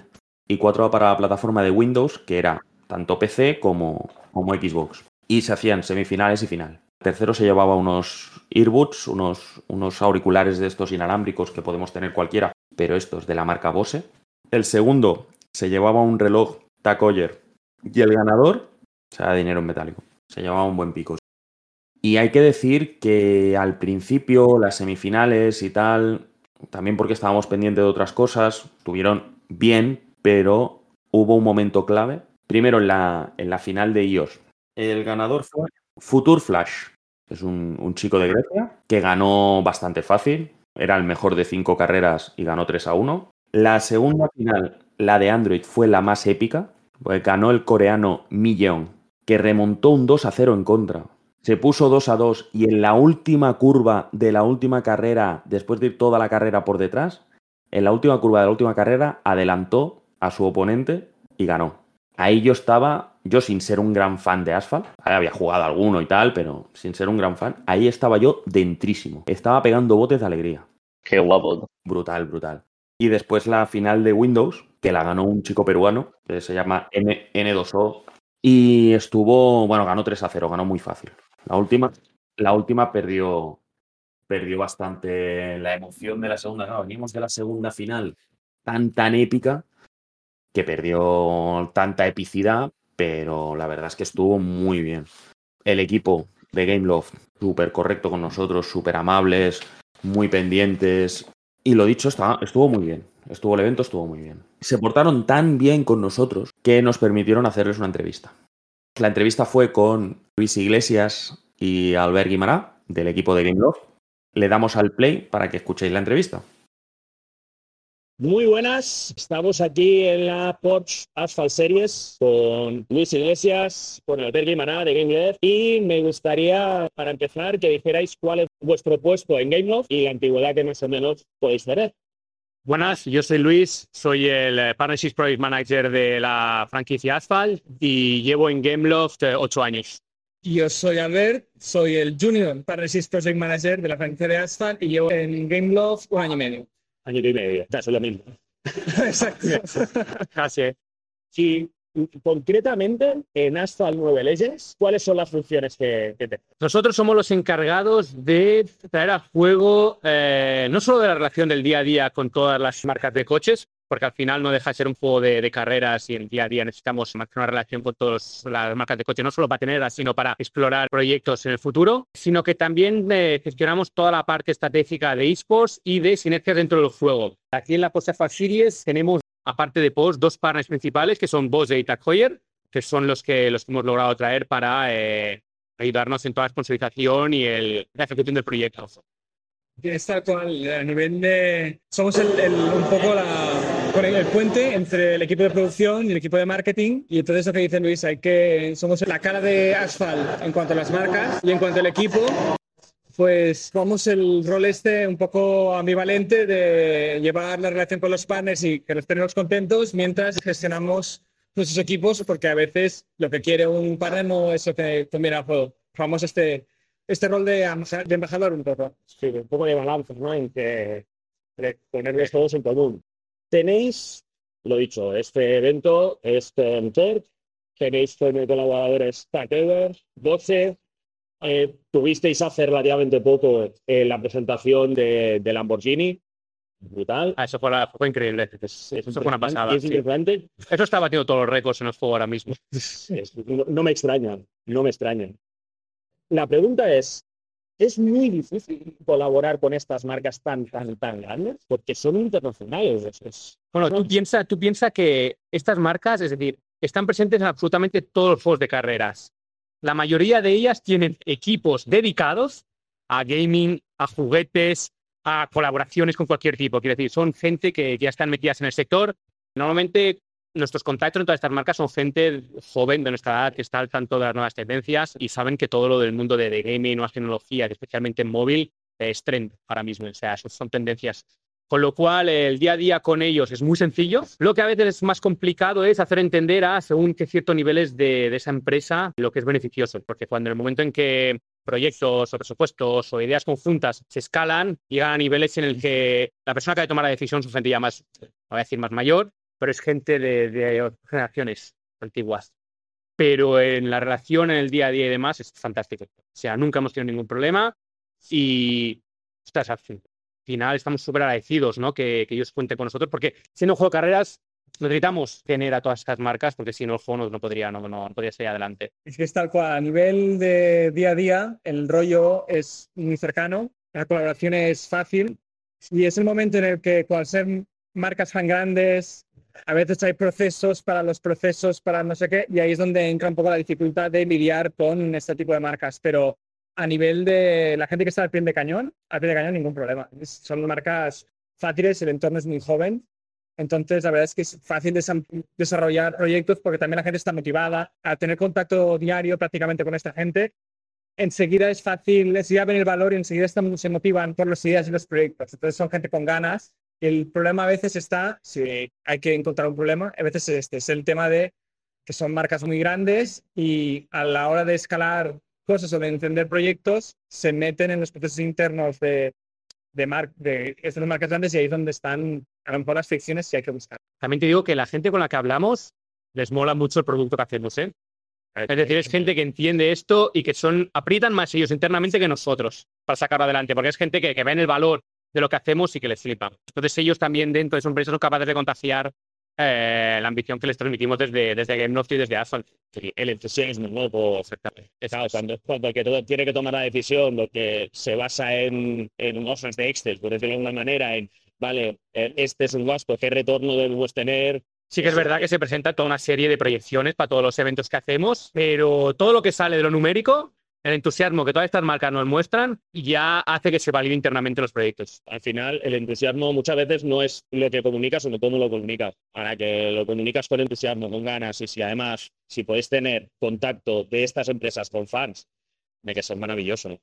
y 4 para la plataforma de Windows, que era tanto PC como, como Xbox. Y se hacían semifinales y final. Tercero se llevaba unos earbuds, unos, unos auriculares de estos inalámbricos que podemos tener cualquiera, pero estos de la marca Bose. El segundo se llevaba un reloj Tag Heuer y el ganador, sea, dinero en metálico, se llevaba un buen pico. Y hay que decir que al principio las semifinales y tal, también porque estábamos pendientes de otras cosas, tuvieron bien, pero hubo un momento clave. Primero en la, en la final de iOS. El ganador fue Future Flash. Es un, un chico de Grecia que ganó bastante fácil. Era el mejor de cinco carreras y ganó 3 a 1. La segunda final, la de Android, fue la más épica. Porque ganó el coreano Mi Yeon que remontó un 2 a 0 en contra. Se puso 2 a 2 y en la última curva de la última carrera, después de ir toda la carrera por detrás, en la última curva de la última carrera adelantó a su oponente y ganó. Ahí yo estaba, yo sin ser un gran fan de Asphalt, había jugado alguno y tal, pero sin ser un gran fan, ahí estaba yo dentrísimo. Estaba pegando botes de alegría. Qué guapo. Brutal, brutal. Y después la final de Windows, que la ganó un chico peruano, que se llama N N2O. Y estuvo, bueno, ganó 3 a 0, ganó muy fácil. La última, la última perdió, perdió bastante la emoción de la segunda. Venimos de la segunda final tan, tan épica que perdió tanta epicidad, pero la verdad es que estuvo muy bien. El equipo de Game Love, súper correcto con nosotros, súper amables, muy pendientes. Y lo dicho, estuvo muy bien. Estuvo el evento, estuvo muy bien. Se portaron tan bien con nosotros que nos permitieron hacerles una entrevista. La entrevista fue con Luis Iglesias y Albert Guimará, del equipo de Game Love. Le damos al play para que escuchéis la entrevista. Muy buenas, estamos aquí en la Porsche Asphalt Series con Luis Iglesias, con Albert Guimará de GameLove y me gustaría, para empezar, que dijerais cuál es vuestro puesto en GameLove y la antigüedad que más o menos podéis tener. Buenas, yo soy Luis, soy el eh, Partnerships Project Manager de la franquicia Asphalt y llevo en Gameloft eh, ocho años. Yo soy Albert, soy el Junior Partnerships Project Manager de la franquicia de Asphalt y llevo en Gameloft un año y medio. Año y medio, eso es lo mismo. Exacto. Así es. Y concretamente, en Asphalt 9 Legends, ¿cuáles son las funciones que, que tenemos? Nosotros somos los encargados de traer a juego eh, no solo de la relación del día a día con todas las marcas de coches, porque al final no deja de ser un juego de, de carreras y el día a día necesitamos mantener una relación con todas las marcas de coches, no solo para tenerlas, sino para explorar proyectos en el futuro, sino que también eh, gestionamos toda la parte estratégica de esports y de sinergias dentro del juego. Aquí en la Post Series tenemos aparte de Post, dos partners principales que son Bose y Tag que son los que, los que hemos logrado traer para eh, ayudarnos en toda la sponsorización y el, la ejecución del proyecto. Es tal cual, a nivel de... Somos el, el- un poco la, el, puente entre el equipo de producción y el equipo de marketing. Y entonces lo que dice Luis, hay que... Somos la cara de Asphalt en cuanto a las marcas y en cuanto al equipo. Pues vamos el rol este un poco ambivalente de llevar la relación con los partners y que los tenemos contentos mientras gestionamos nuestros equipos porque a veces lo que quiere un partner no es lo que conviene juego. Vamos este, este rol de, de embajador un poco. Sí, un poco de balance, ¿no? En que ponerles todos en común. Tenéis, lo dicho, este evento es Turk, tenéis colaboradores Takever, Boxe, eh, tuvisteis hace relativamente poco eh, la presentación de, de Lamborghini, brutal. Ah, eso fue, la- fue increíble. Es- eso fue una pasada. Es sí. impresionante. Eso está batiendo todos los récords en el juego ahora mismo. Es- no, no me extraña, no me extraña. La pregunta es, ¿es muy difícil colaborar con estas marcas tan, tan, tan grandes? Porque son internacionales. es- es- Bueno, tú piensas tú piensa que estas marcas, es decir, están presentes en absolutamente todos los juegos de carreras. La mayoría de ellas tienen equipos dedicados a gaming, a juguetes, a colaboraciones con cualquier tipo. Quiero decir, son gente que, que ya están metidas en el sector. Normalmente nuestros contactos en todas estas marcas son gente joven de nuestra edad que está al tanto de las nuevas tendencias y saben que todo lo del mundo de, de gaming, nuevas tecnologías, especialmente en móvil, es trend ahora mismo. O sea, son- tendencias con lo cual, el día a día con ellos es muy sencillo. Lo que a veces es más complicado es hacer entender a según qué ciertos niveles de, de esa empresa lo que es beneficioso. Porque cuando en el momento en que proyectos o presupuestos o ideas conjuntas se escalan, llegan a niveles en el que la persona que ha de tomar la decisión es ya más, voy a decir más mayor, pero es gente de, de generaciones antiguas. Pero en la relación, en el día a día y demás, es fantástico. O sea, nunca hemos tenido ningún problema y, ostras, al fin- final estamos súper agradecidos ¿no? que, que ellos cuenten con nosotros, porque siendo un juego de carreras necesitamos tener a todas estas marcas, porque si no el juego no, podría, no, no, no podría adelante. Es que es tal cual, a nivel de día a día, el rollo es muy cercano, la colaboración es fácil y es el momento en el que, al ser marcas tan grandes, a veces hay procesos para los procesos, para no sé qué, y ahí es donde entra un poco la dificultad de lidiar con este tipo de marcas. Pero a nivel de la gente que está al pie de cañón, al pie de cañón ningún problema. Son marcas fáciles, el entorno es muy joven Entonces, la verdad es que es fácil desa- desarrollar proyectos porque también la gente está motivada a tener contacto diario prácticamente con esta gente. Enseguida es fácil, enseguida ven el valor y enseguida están- se motivan por las ideas y los proyectos. Entonces, son gente con ganas. El problema a veces está, si hay que encontrar un problema, a veces es este, es el tema de que son marcas muy grandes y a la hora de escalar cosas o de encender proyectos, se meten en los procesos internos de, de, mar- de estas marcas grandes y ahí es donde están a lo mejor las fricciones si hay que buscar. También te digo que la gente con la que hablamos les mola mucho el producto que hacemos, ¿eh? Es decir, es gente que entiende esto y que son aprietan más ellos internamente que nosotros para sacarlo adelante, porque es gente que, que ven el valor de lo que hacemos y que les flipa. Entonces ellos también dentro de su empresa son capaces de contagiar eh, la ambición que les transmitimos desde, desde GameLoft y desde Asphalt. Sí, el entusiasmo, ¿no? Por, Claro, cuando, cuando el que todo tiene que tomar la decisión, lo que se basa en, en hojas de Excel, por decirlo de alguna manera, en, vale, eh, este es un gasto, ¿qué retorno debemos tener? Sí que es verdad que se presenta toda una serie de proyecciones para todos los eventos que hacemos, pero todo lo que sale de lo numérico, el entusiasmo que todas estas marcas nos muestran, ya hace que se valide internamente los proyectos. Al final, el entusiasmo muchas veces no es lo que comunicas, sino cómo lo comunicas. Para que lo comunicas con entusiasmo, con ganas, y si además, si podéis tener contacto de estas empresas con fans, tiene que ser maravilloso. ¿no?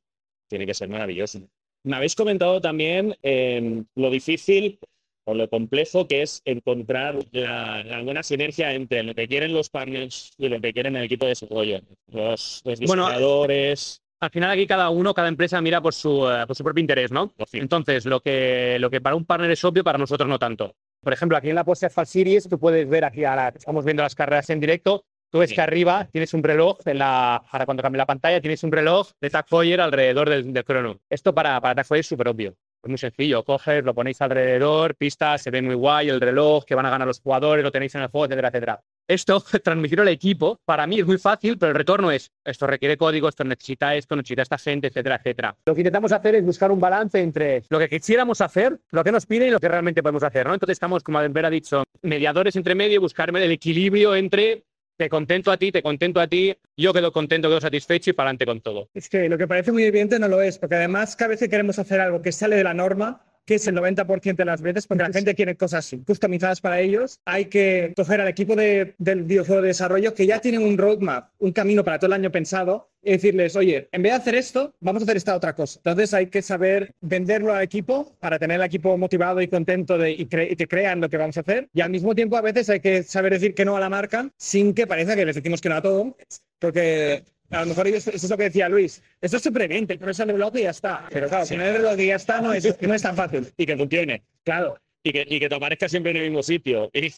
Tiene que ser maravilloso. Me habéis comentado también eh, lo difícil o lo complejo que es encontrar la, la buena sinergia entre lo que quieren los partners y lo que quieren el equipo de desarrollo. Los, los Bueno, diseñadores. Al final aquí cada uno, cada empresa mira por su, eh, por su propio interés, ¿no? Entonces, lo que, lo que para un partner es obvio, para nosotros no tanto. Por ejemplo, aquí en la Porsche Asphalt Series, tú puedes ver aquí, ahora estamos viendo las carreras en directo, tú ves Sí. que arriba tienes un reloj, en la, ahora cuando cambie la pantalla, tienes un reloj de Tag Heuer alrededor del, del crono. Esto para, para Tag Heuer es súper obvio. Es muy sencillo, coges, lo ponéis alrededor, pistas, se ve muy guay, el reloj, que van a ganar los jugadores, lo tenéis en el juego, etcétera, etcétera. Esto, transmitirlo al equipo, para mí es muy fácil, pero el retorno es, esto requiere código, esto necesita esto, necesita esta gente, etcétera, etcétera. Lo que intentamos hacer es buscar un balance entre lo que quisiéramos hacer, lo que nos piden y lo que realmente podemos hacer, ¿no? Entonces estamos, como Albert ha dicho, mediadores entre medio buscar el equilibrio entre te contento a ti, te contento a ti, yo quedo contento, quedo satisfecho y para adelante con todo. Es que lo que parece muy evidente no lo es, porque además cada vez que queremos hacer algo que sale de la norma, que es el 90% de las veces, porque la gente quiere cosas customizadas para ellos, hay que coger al equipo de- del videojuego de desarrollo que ya tienen un roadmap, un camino para todo el año pensado, y decirles, oye, en vez de hacer esto, vamos a hacer esta otra cosa. Entonces hay que saber venderlo al equipo para tener el equipo motivado y contento de, y, cre- y que crean lo que vamos a hacer. Y al mismo tiempo a veces hay que saber decir que no a la marca sin que parezca que les decimos que no a todo, porque a lo mejor ellos- eso es lo que decía Luis. Esto es súper evidente, pero es el reloj y ya está. Pero claro, si no el reloj y ya está, no es, no es tan fácil. y que funcione. Claro. Y que, y que te aparezca siempre en el mismo sitio. Y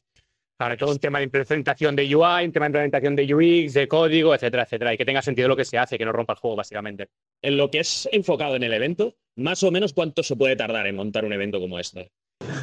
Sobre todo un tema de implementación de UI, un tema de implementación de UX, de código, etcétera, etcétera, y que tenga sentido lo que se hace, que no rompa el juego, básicamente. en lo que es enfocado en el evento, más o menos cuánto se puede tardar en montar un evento como este.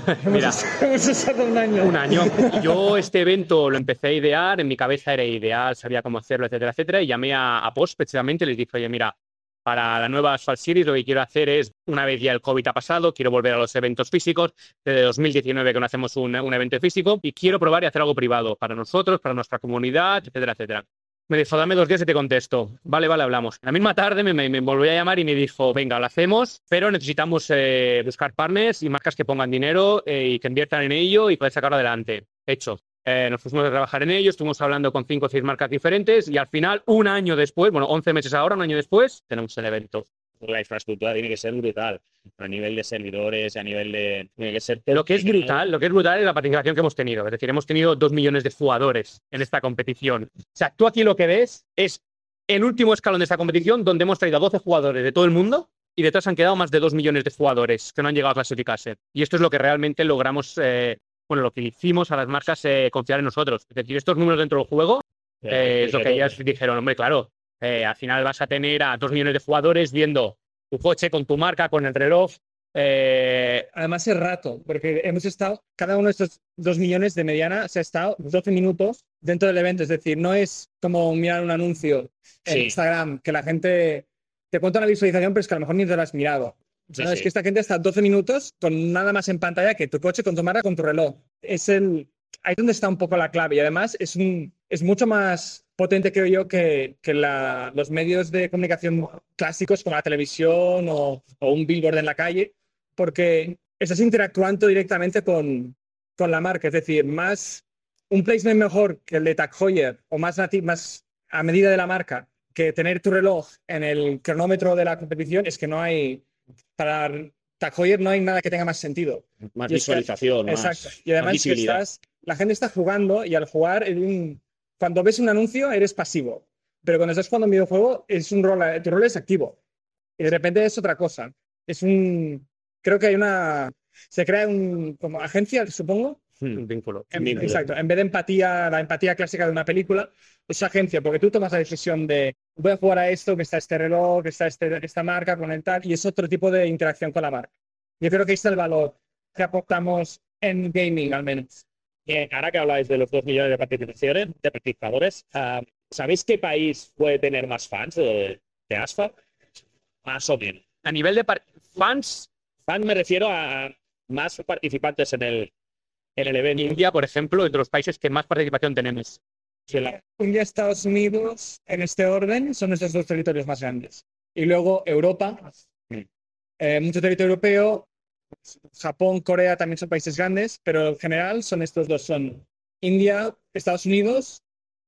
Mira, Hemos usado un año. un año. Yo este evento lo empecé a idear, en mi cabeza era ideal, sabía cómo hacerlo, etcétera, etcétera, y llamé a, a Post precisamente y les dije, oye, mira, para la nueva Asphalt Series lo que quiero hacer es, una vez ya el COVID ha pasado, quiero volver a los eventos físicos, desde 2019 que no hacemos un, un evento físico, y quiero probar y hacer algo privado para nosotros, para nuestra comunidad, etcétera, etcétera. Me dijo, dame dos días y te contesto. Vale, vale, hablamos. La misma tarde me, me, volvió a llamar y me dijo, venga, lo hacemos, pero necesitamos eh, buscar partners y marcas que pongan dinero eh, y que inviertan en ello y poder sacarlo adelante. Hecho. Eh, nos pusimos a trabajar en ello, estuvimos hablando con cinco o seis marcas diferentes y al final, un año después, bueno, 11 meses ahora, un año después, tenemos el evento. La infraestructura tiene que ser brutal. A nivel de servidores, a nivel de. Tiene que ser. Lo que es brutal, lo que es brutal es la participación que hemos tenido. Es decir, hemos tenido dos millones de jugadores en esta competición. O sea, tú aquí lo que ves es el último escalón de esta competición donde hemos traído a 12 jugadores de todo el mundo y detrás han quedado más de dos millones de jugadores que no han llegado a clasificarse. Y esto es lo que realmente logramos, eh, bueno, lo que hicimos a las marcas eh, confiar en nosotros. Es decir, estos números dentro del juego eh, es lo que ellas dijeron, hombre, claro, eh, al final vas a tener a dos millones de jugadores viendo tu coche con tu marca, con el reloj. eh, Además es rato, porque hemos estado, cada uno de estos dos millones de mediana se ha estado 12 minutos dentro del evento. Es decir, no es como mirar un anuncio en Sí. Instagram, que la gente te cuenta una visualización, pero es que a lo mejor ni te lo has mirado. Sí, No, Es sí. que esta gente está 12 minutos con nada más en pantalla que tu coche, con tu marca, con tu reloj. Es el, ahí es donde está un poco la clave. Y además es, un, es mucho más potente, creo yo, que, que la- los medios de comunicación clásicos como la televisión o, o un billboard en la calle, porque estás interactuando directamente con, con la marca, es decir, más un placement mejor que el de Tag Heuer o más, más a medida de la marca que tener tu reloj en el cronómetro de la competición es que no hay, para Tag Heuer no hay nada que tenga más sentido. Más Y es que- visualización, más, Exacto. Y además más que visibilidad. estás, la gente está jugando y al jugar, en un- cuando ves un anuncio eres pasivo, pero cuando estás jugando un videojuego es un rol, tu rol es activo y de repente es otra cosa. Es un, creo que hay una, se crea un, como agencia, supongo, Hmm. Un vínculo. en- Vínculo. exacto, en vez de empatía, la empatía clásica de una película, es agencia, porque tú tomas la decisión de voy a jugar a esto, que está este reloj, que está este- esta marca con el tal, y es otro tipo de interacción con la marca. Yo creo que ahí está el valor que aportamos en gaming, al menos. Eh, ahora que habláis de los dos millones de participaciones, de participadores, ah, ¿sabéis qué país puede tener más fans de, de Asphalt? Más o menos. A nivel de fans, Fan me refiero a más participantes en el, en el evento. India, por ejemplo, entre los países que más participación tenemos. La- India, Estados Unidos, en este orden, son nuestros dos territorios más grandes. Y luego Europa, Mm. eh, mucho territorio europeo, Japón, Corea también son países grandes, pero en general son estos dos, son India, Estados Unidos,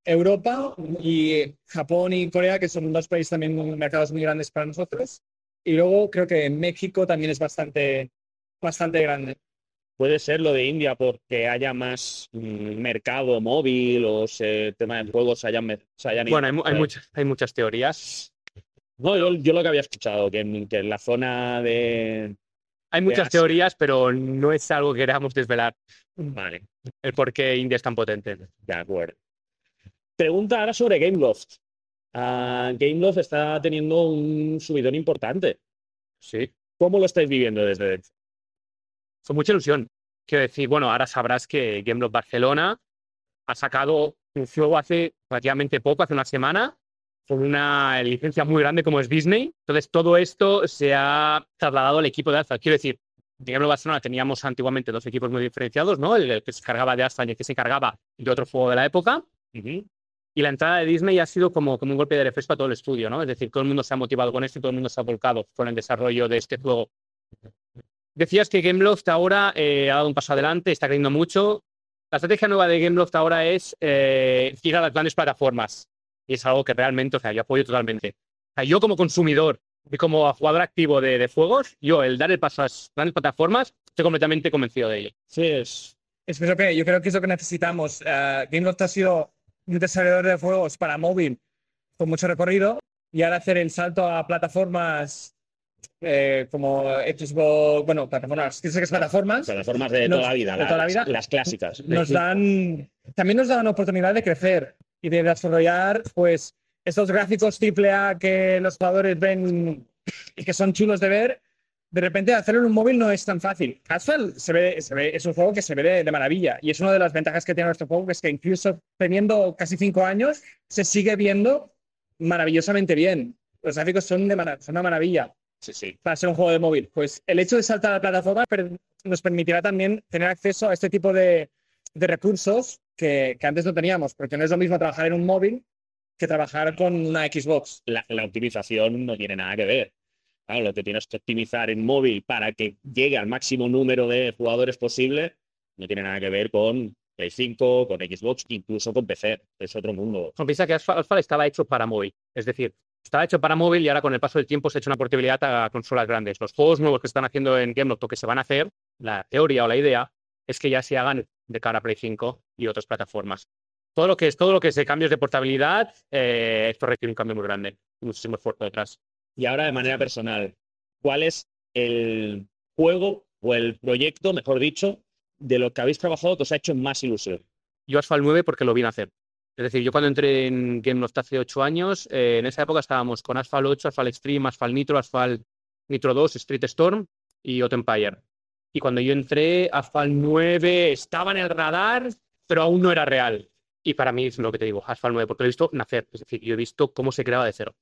Europa y Japón y Corea, que son dos países también mercados muy grandes para nosotros. Y luego creo que México también es bastante, bastante grande. puede ser lo de India porque haya más mm, mercado móvil o el tema de juegos se hayan, me- se hayan ido. Bueno, hay, mu- hay muchas, hay muchas teorías. No, yo, yo lo que había escuchado, que en, que en la zona de... Hay muchas teorías, pero no es algo que queramos desvelar Vale, el por qué India es tan potente. de acuerdo. Pregunta ahora sobre Gameloft. Ah, Gameloft está teniendo un subidón importante. Sí. ¿Cómo lo estáis viviendo desde dentro? Con mucha ilusión. Quiero decir, bueno, ahora sabrás que Gameloft Barcelona ha sacado un juego hace relativamente poco, hace una semana, con una licencia muy grande como es Disney. Entonces, todo esto se ha trasladado al equipo de Alpha. Quiero decir, Gameloft Barcelona teníamos antiguamente dos equipos muy diferenciados, ¿no? El, el que se encargaba de Alpha y el que se encargaba de otro juego de la época. Y la entrada de Disney ha sido como, como un golpe de refresco a todo el estudio, ¿no? Es decir, todo el mundo se ha motivado con esto y todo el mundo se ha volcado con el desarrollo de este juego. Decías que Gameloft ahora eh, ha dado un paso adelante, está creciendo mucho. La estrategia nueva de Gameloft ahora es eh, ir a las grandes plataformas. Y es algo que realmente, o sea, yo apoyo totalmente. O sea, yo como consumidor y como jugador activo de, de juegos, yo el dar el paso a las grandes plataformas, estoy completamente convencido de ello. Sí, es... Es que yo creo que es lo que necesitamos. Uh, Gameloft ha sido un desarrollador de juegos para móvil con mucho recorrido y ahora hacer el salto a plataformas eh, como Xbox, bueno, plataformas, ¿qué es plataformas? plataformas de Nos- toda la vida, de toda la las- vida. las clásicas. Nos dan, también nos dan oportunidad de crecer y de desarrollar, pues, estos gráficos AAA que los jugadores ven y que son chulos de ver. De repente hacerlo en un móvil no es tan fácil. Asphalt se ve, se ve, es un juego que se ve de, de maravilla y es una de las ventajas que tiene nuestro juego, que es que incluso teniendo casi cinco años, se sigue viendo maravillosamente bien. Los gráficos son, de mara- son una maravilla Sí, sí. para ser un juego de móvil. Pues el hecho de saltar a la plataforma nos permitirá también tener acceso a este tipo de, de recursos que, que antes no teníamos, porque no es lo mismo trabajar en un móvil que trabajar con una Xbox. La, la optimización no tiene nada que ver. Claro, lo que tienes que optimizar en móvil para que llegue al máximo número de jugadores posible no tiene nada que ver con Play 5, con Xbox, incluso con PC. Es otro mundo. No, piensa que Asphalt, Asphalt estaba hecho para móvil. Es decir, estaba hecho para móvil y ahora con el paso del tiempo se ha hecho una portabilidad a consolas grandes. Los juegos nuevos que están haciendo en Gameloft o que se van a hacer, la teoría o la idea es que ya se hagan de cara a Play 5 y otras plataformas. Todo lo que es todo lo que es de cambios de portabilidad, eh, esto requiere un cambio muy grande, muchísimo esfuerzo detrás. Y ahora, de manera personal, ¿cuál es el juego o el proyecto, mejor dicho, de lo que habéis trabajado que os ha hecho más ilusión? Yo Asphalt 9 porque lo vine a hacer. Es decir, yo cuando entré en Gameloft hace ocho años, eh, en esa época estábamos con Asphalt 8, Asphalt Extreme, Asphalt Nitro, Asphalt Nitro 2, Street Storm y Hot Empire. Y cuando yo entré, Asphalt 9 estaba en el radar, pero aún no era real. Y para mí es lo que te digo, Asphalt 9, porque lo he visto nacer. Es decir, yo he visto cómo se creaba de cero.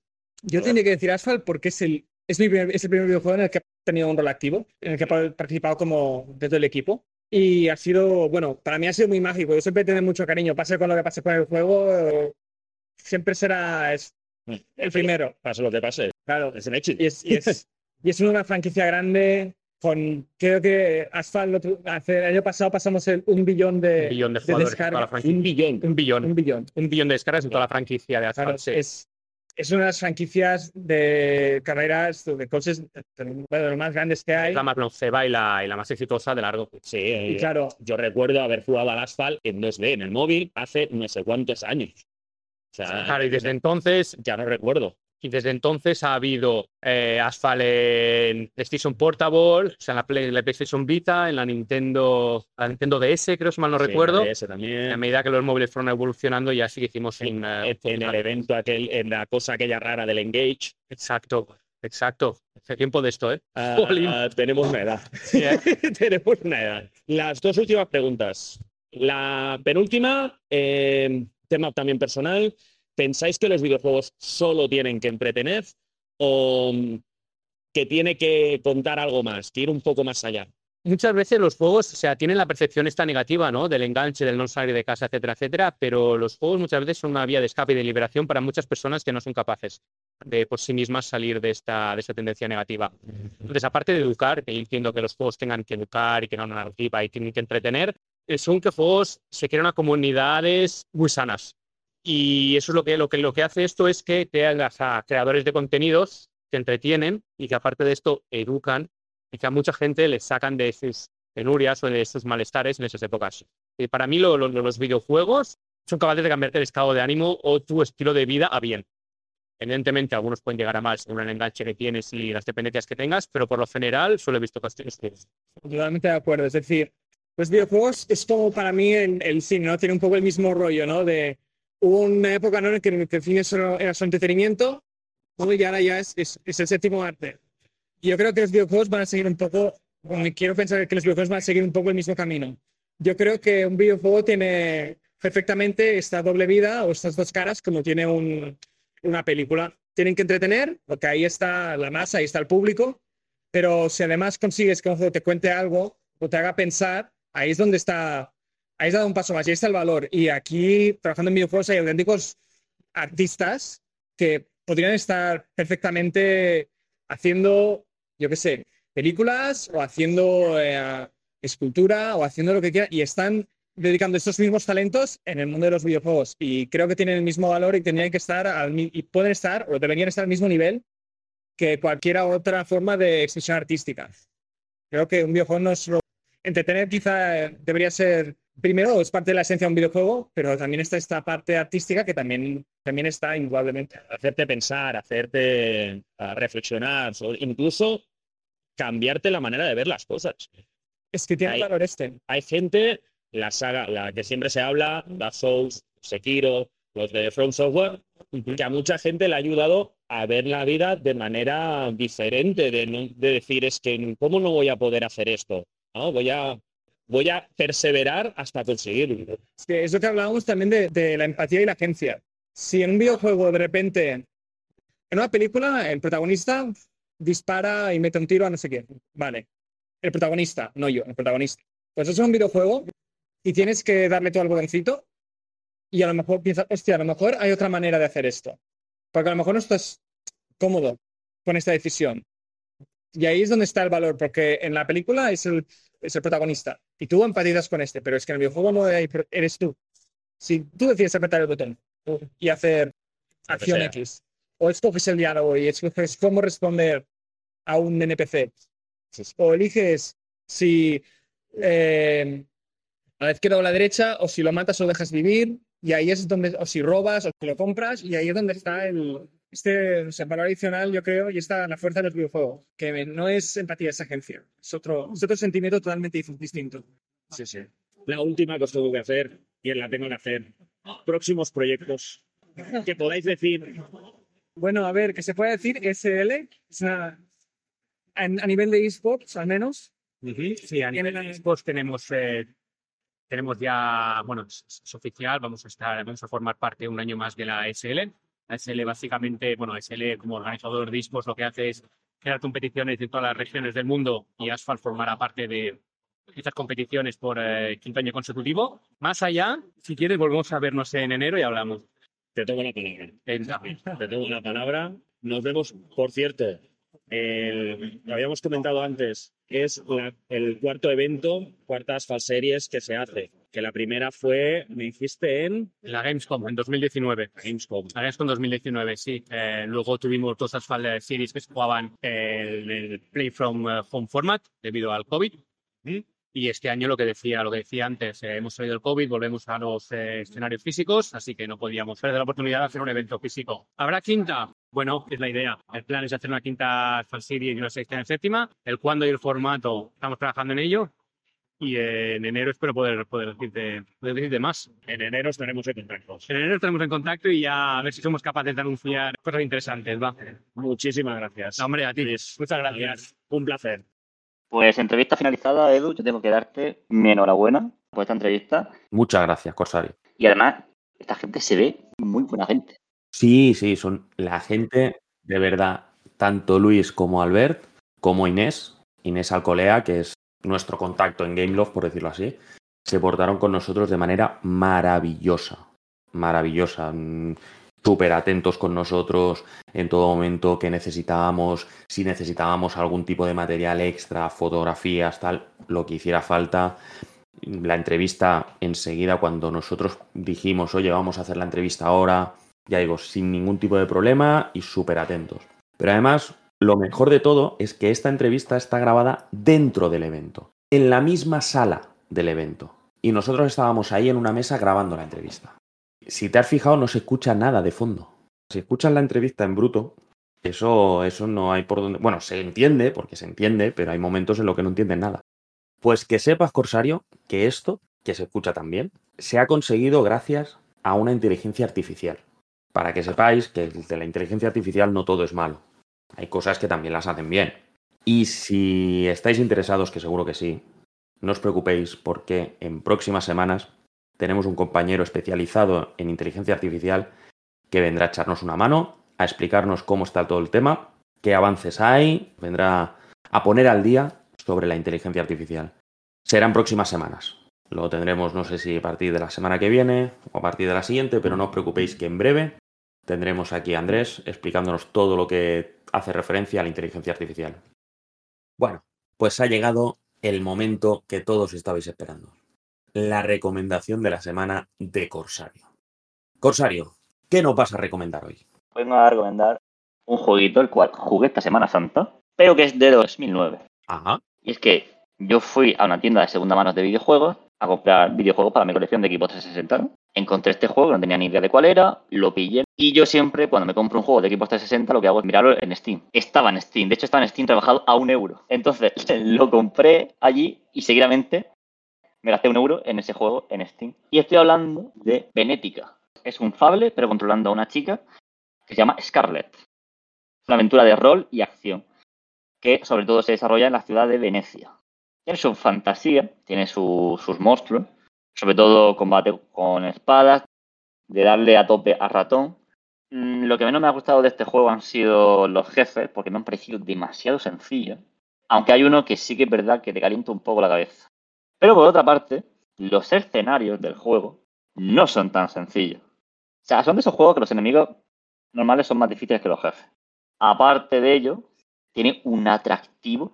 Yo tendría que decir Asphalt porque es el, es, mi primer, es el primer videojuego en el que he tenido un rol activo, en el que he participado como dentro del equipo. Y ha sido, bueno, para mí ha sido muy mágico. Yo siempre tengo mucho cariño. Pase con lo que pase con el juego, siempre será es el primero. Pase lo que pase. Claro. Es el éxito. Y es, y es, y es una franquicia grande con, creo que Asphalt, otro- hace- el año pasado pasamos el, un billón de, Un billón de de jugadores en toda descarga. la franquicia. Un billón. Un billón. Un billón. Un billón de descargas en toda la franquicia de Claro, Asphalt. sí. es, es una de las franquicias de carreras, de coches, bueno, de los más grandes que hay. Es la más longeva y la, y la más exitosa de largo. Sí, Y eh, claro, yo recuerdo haber jugado al Asphalt en 2D en el móvil hace no sé cuántos años. O sea, Claro, y desde entonces, ya no recuerdo. Y desde entonces ha habido eh, Asphalt en PlayStation Portable, o sea, en la, Play- en la PlayStation Vita, en la Nintendo, la Nintendo DS, creo, si mal no Sí, recuerdo. A también. medida que los móviles fueron evolucionando, ya sí que hicimos un. En el evento aquel, en la cosa aquella rara del Engage. Exacto, exacto. Hace tiempo de esto, ¿eh? Ah, ah, tenemos una edad. Sí, ¿eh? tenemos una edad. Las dos últimas preguntas. La penúltima, eh, tema también personal. ¿Pensáis que los videojuegos solo tienen que entretener o mm, que tiene que contar algo más, que ir un poco más allá? Muchas veces los juegos, o sea, tienen la percepción esta negativa, ¿no? Del enganche, del no salir de casa, etcétera, etcétera, pero los juegos muchas veces son una vía de escape y de liberación para muchas personas que no son capaces de por sí mismas salir de esta, de esta tendencia negativa. Entonces, aparte de educar, que yo entiendo que los juegos tengan que educar y tengan una narrativa y tienen que entretener, eh, son que juegos se crean comunidades muy sanas. Y eso es lo que, lo que, lo que hace esto es que te hagas a creadores de contenidos que entretienen y que aparte de esto educan y que a mucha gente les sacan de sus penurias o de sus malestares en esas épocas. Y para mí lo- lo- los videojuegos son capaces de cambiarte el estado de ánimo o tu estilo de vida a bien. Evidentemente, algunos pueden llegar a mal según el enganche que tienes y las dependencias que tengas, pero por lo general solo he visto cuestiones que totalmente de acuerdo. Es decir, los videojuegos es como para mí el, el cine, ¿no? Tiene un poco el mismo rollo, ¿no? De hubo una época ¿no? en que, el cine solo era solo entretenimiento, ¿no? y ahora ya es, es, es el séptimo arte. Yo creo que los videojuegos van a seguir un poco, quiero pensar que los videojuegos van a seguir un poco el mismo camino. Yo creo que un videojuego tiene perfectamente esta doble vida o estas dos caras como tiene un- una película. Tienen que entretener, porque ahí está la masa, ahí está el público, pero si además consigues que un juego te cuente algo o te haga pensar, ahí es donde está, has dado un paso más, y está el valor. Y aquí, trabajando en videojuegos, hay auténticos artistas que podrían estar perfectamente haciendo, yo qué sé, películas o haciendo eh, escultura o haciendo lo que quieran y están dedicando estos mismos talentos en el mundo de los videojuegos y creo que tienen el mismo valor y tendrían que estar al y pueden estar o deberían estar al mismo nivel que cualquier otra forma de expresión artística. Creo que un videojuego no es entretener quizá eh, debería ser primero es parte de la esencia de un videojuego, pero también está esta parte artística que también también está indudablemente. Hacerte pensar, hacerte reflexionar, incluso cambiarte la manera de ver las cosas. Es que tiene valor este. Hay gente, la saga, la que siempre se habla, Dark Souls, Sekiro, los de From Software, que a mucha gente le ha ayudado a ver la vida de manera diferente, de, de decir, es que, ¿cómo no voy a poder hacer esto? ¿No? Voy, a, voy a perseverar hasta conseguirlo. Que es lo que hablábamos también de, de la empatía y la agencia. Si en un videojuego de repente, en una película, el protagonista dispara y mete un tiro a no sé quién. Vale. El protagonista, no yo, el protagonista. Pues eso es un videojuego y tienes que darle todo al botoncito y a lo mejor piensas, hostia, a lo mejor hay otra manera de hacer esto. Porque a lo mejor no estás cómodo con esta decisión. Y ahí es donde está el valor, porque en la película es el, es el protagonista y tú empatizas con este, pero es que en el videojuego no hay- eres tú. Si tú decides apretar el botón y hacer acción. X, o escoges el diálogo y escoges cómo responder a un NPC, o eliges si eh, a la izquierda o a la derecha, o si lo matas o dejas vivir, y ahí es donde, o si robas o si lo compras, y ahí es donde está el, este o sea, valor adicional, yo creo, y está la fuerza del videojuego, que no es empatía, es agencia, es otro, es otro sentimiento totalmente distinto. Sí, sí. La última que os tengo que hacer, y la tengo que hacer. Próximos proyectos que podáis decir. Bueno, a ver, ¿qué se puede decir? SL, a nivel de esports, al menos, Sí, a nivel de esports tenemos, eh, tenemos ya, bueno, es, es oficial, vamos a estar, vamos a formar parte un año más de la SL. La SL básicamente, bueno, SL como organizador de esports lo que hace es crear competiciones de todas las regiones del mundo y Asphalt formará parte de estas competiciones por eh, quinto año consecutivo. Más allá, si quieres, volvemos a vernos en enero y hablamos. Te tomo la palabra. Te tengo una palabra. Nos vemos, por cierto, el- lo habíamos comentado antes, es la- el cuarto evento, cuartas Fall Series que se hace. Que la primera fue, me dijiste en la Gamescom, en 2019. Gamescom. La Gamescom 2019, sí. Eh, luego tuvimos dos Asphalt Series que se jugaban en el Play from eh, Home format debido al COVID. Y este año lo que decía, lo que decía antes, eh, hemos salido del COVID, volvemos a los eh, escenarios físicos, así que no podíamos perder la oportunidad de hacer un evento físico. ¿Habrá quinta? Bueno, es la idea. El plan es hacer una quinta Fall Series y una sexta en séptima. El cuándo y el formato, estamos trabajando en ello. Y en enero espero poder, poder, decirte, poder decirte más. En enero estaremos en contacto. En enero estaremos en contacto y ya a ver si somos capaces de anunciar cosas interesantes, va. Muchísimas gracias. No, hombre, a ti. Luis. Muchas gracias. Un placer. Pues entrevista finalizada, Edu. Yo tengo que darte mi enhorabuena por esta entrevista. Muchas gracias, Corsario. Y además, esta gente se ve muy buena gente. Sí, sí, son la gente de verdad, tanto Luis como Albert, como Inés, Inés Alcolea, que es nuestro contacto en Gameloft, por decirlo así, se portaron con nosotros de manera maravillosa, maravillosa, mm, súper atentos con nosotros en todo momento que necesitábamos, si necesitábamos algún tipo de material extra, fotografías, tal, lo que hiciera falta. La entrevista enseguida, cuando nosotros dijimos, oye, vamos a hacer la entrevista ahora, ya digo, sin ningún tipo de problema y súper atentos. Pero además, lo mejor de todo es que esta entrevista está grabada dentro del evento, en la misma sala del evento. Y nosotros estábamos ahí en una mesa grabando la entrevista. Si te has fijado, no se escucha nada de fondo. Si escuchas la entrevista en bruto, eso, eso no hay por donde. Bueno, se entiende, porque se entiende, pero hay momentos en los que no entienden nada. Pues que sepas, Corsario, que esto, que se escucha también, se ha conseguido gracias a una inteligencia artificial. Para que sepáis que de la inteligencia artificial no todo es malo. Hay cosas que también las hacen bien. Y si estáis interesados, que seguro que sí, no os preocupéis porque en próximas semanas tenemos un compañero especializado en inteligencia artificial que vendrá a echarnos una mano, a explicarnos cómo está todo el tema, qué avances hay, vendrá a poner al día sobre la inteligencia artificial. Serán próximas semanas. Lo tendremos, no sé si a partir de la semana que viene o a partir de la siguiente, pero no os preocupéis que en breve tendremos aquí a Andrés explicándonos todo lo que hace referencia a la inteligencia artificial. Bueno, pues ha llegado el momento que todos estabais esperando. La recomendación de la semana de Corsario. Corsario, ¿qué nos vas a recomendar hoy? Vengo a recomendar un jueguito, el cual jugué esta Semana Santa, pero que es de 2009. Ajá. Y es que yo fui a una tienda de segunda mano de videojuegos a comprar videojuegos para mi colección de equipos 360. Encontré este juego, no tenía ni idea de cuál era, lo pillé. Y yo siempre, cuando me compro un juego de equipos 360, lo que hago es mirarlo en Steam. Estaba en Steam, de hecho estaba en Steam trabajado a un euro. Entonces lo compré allí y seguidamente me gasté un euro en ese juego en Steam. Y estoy hablando de Benética. Es un fable, pero controlando a una chica que se llama Scarlett. Es una aventura de rol y acción que sobre todo se desarrolla en la ciudad de Venecia. Tiene su fantasía, tiene su- sus monstruos, sobre todo combate con espadas, de darle a tope a ratón. Mm, Lo que menos me ha gustado de este juego han sido los jefes, porque me han parecido demasiado sencillos. Aunque hay uno que sí que es verdad que te calienta un poco la cabeza. Pero por otra parte, los escenarios del juego no son tan sencillos. O sea, son de esos juegos que los enemigos normales son más difíciles que los jefes. Aparte de ello, tiene un atractivo.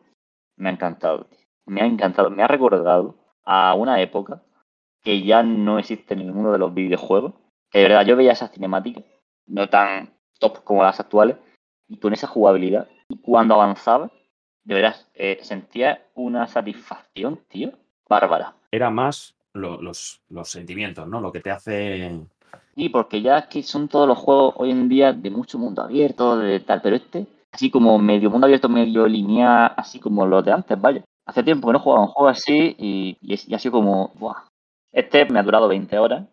Me ha encantado. Me ha encantado. Me ha recordado a una época que ya no existe en ninguno de los videojuegos. Que de verdad yo veía esas cinemáticas, no tan top como las actuales, y con esa jugabilidad. Y cuando avanzaba, de verdad, eh, sentía una satisfacción, tío, bárbara. Era más lo- los, los sentimientos, ¿no? Lo que te hace. Y porque ya es que son todos los juegos hoy en día de mucho mundo abierto, de tal, pero este, así como medio mundo abierto, medio lineal, así como los de antes, vaya. Hace tiempo que no jugaba un juego así y, y ha sido como, ¡buah! Este me ha durado 20 horas.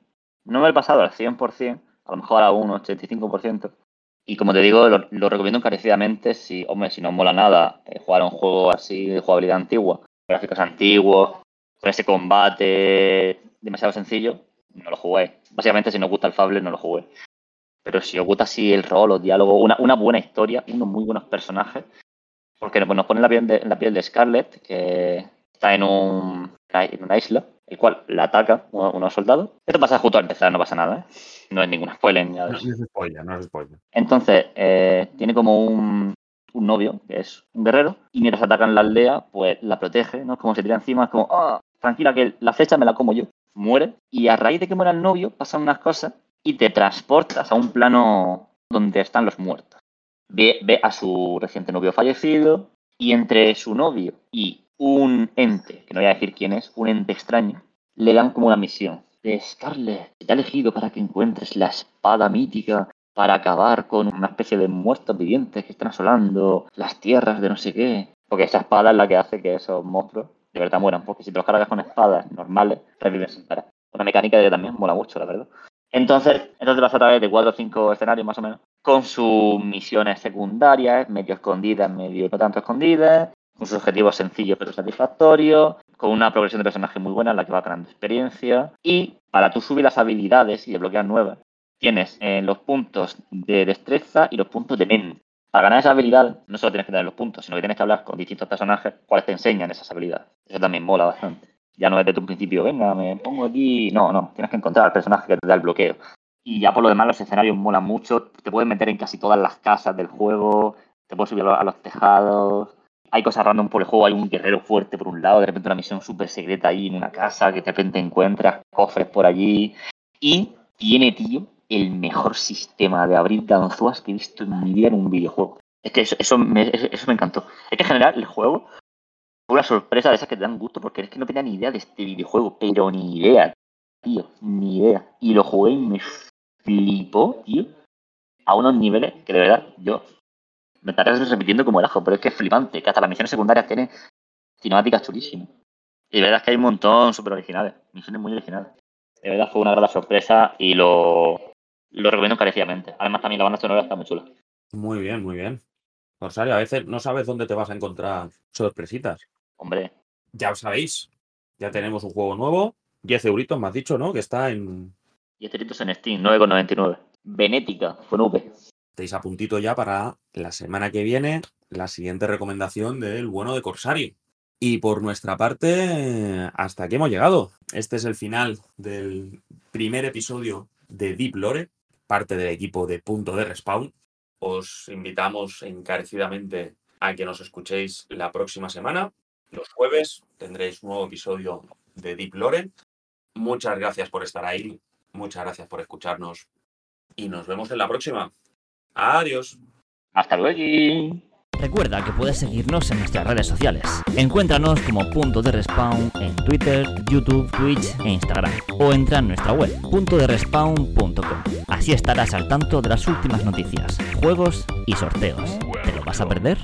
No me lo he pasado al 100%, a lo mejor a un 85%. Y como te digo, lo, recomiendo encarecidamente si, hombre, si no os mola nada eh, jugar a un juego así de jugabilidad antigua, gráficos antiguos, con ese combate demasiado sencillo, no lo juguéis. Básicamente, si no os gusta el Fable, no lo juguéis. Pero si os gusta así el rol, los diálogos, una, buena historia, unos muy buenos personajes, porque nos, nos pone la piel de, la piel de Scarlett, que está en, un, en una isla, el cual la ataca uno- unos soldados. Esto pasa justo al empezar, no pasa nada, ¿eh? No es ninguna spoiler ni nada de No, eso. no es spoiler, no es spoiler. Entonces, eh, tiene como un, un novio, que es un guerrero, y mientras atacan la aldea, pues la protege, ¿no? Como se tira encima, es como, ah, tranquila, que la flecha me la como yo. Muere, y a raíz de que muera el novio, pasan unas cosas y te transportas a un plano donde están los muertos. Ve, ve a su reciente novio fallecido, y entre su novio y un ente, que no voy a decir quién es, un ente extraño, le dan como una misión. De Scarlet, te ha elegido para que encuentres la espada mítica para acabar con una especie de muertos vivientes que están asolando las tierras de no sé qué. Porque esa espada es la que hace que esos monstruos de verdad mueran. Porque si te los cargas con espadas normales, reviven sin parar. Una mecánica que también mola mucho, la verdad. Entonces, entonces vas a través de cuatro o cinco escenarios más o menos, con sus misiones secundarias, medio escondidas, medio no tanto escondidas, con sus objetivos sencillos pero satisfactorios, con una progresión de personaje muy buena en la que va ganando experiencia. Y para tú subir las habilidades y desbloquear nuevas, tienes eh, los puntos de destreza y los puntos de mente. Para ganar esa habilidad, no solo tienes que tener los puntos, sino que tienes que hablar con distintos personajes cuáles te enseñan esas habilidades. Eso también mola bastante. Ya no es desde un principio, venga, me pongo aquí. No, no, tienes que encontrar al personaje que te da el bloqueo. Y ya por lo demás, los escenarios molan mucho. Te puedes meter en casi todas las casas del juego, te puedes subir a los tejados. Hay cosas random por el juego, hay un guerrero fuerte por un lado, de repente una misión súper secreta ahí en una casa que de repente encuentras cofres por allí. Y tiene, tío, el mejor sistema de abrir ganzúas que he visto en mi vida en un videojuego. Es que eso, eso, me, eso me encantó. Es que en general el juego fue una sorpresa de esas que te dan gusto, porque es que no tenía ni idea de este videojuego, pero ni idea, tío, ni idea. Y lo jugué y me flipó, tío, a unos niveles que de verdad yo me estaré repitiendo como el ajo, pero es que es flipante, que hasta las misiones secundarias tienen cinemáticas chulísimas. Y de verdad es que hay un montón súper originales, misiones muy originales. De verdad fue una gran sorpresa y lo, lo recomiendo encarecidamente. Además también la banda sonora está muy chula. Muy bien, muy bien. Corsario, a veces no sabes dónde te vas a encontrar sorpresitas. Hombre, Ya os sabéis, ya tenemos un juego nuevo, 10 euritos, me has dicho, ¿no? Que está en... y este título es en Steam, 9,99. Benética, con V. Estáis a puntito ya para la semana que viene, la siguiente recomendación del bueno de Corsario. Y por nuestra parte, hasta aquí hemos llegado. Este es el final del primer episodio de Deep Lore, parte del equipo de Punto de Respawn. Os invitamos encarecidamente a que nos escuchéis la próxima semana. Los jueves tendréis un nuevo episodio de Deep Lore. Muchas gracias por estar ahí, muchas gracias por escucharnos y nos vemos en la próxima. Adiós. Hasta luego. Recuerda que puedes seguirnos en nuestras redes sociales. Encuéntranos como Punto de Respawn en Twitter, YouTube, Twitch e Instagram. O entra en nuestra web, puntoderespawn.com. Así estarás al tanto de las últimas noticias, juegos y sorteos. ¿Te lo vas a perder?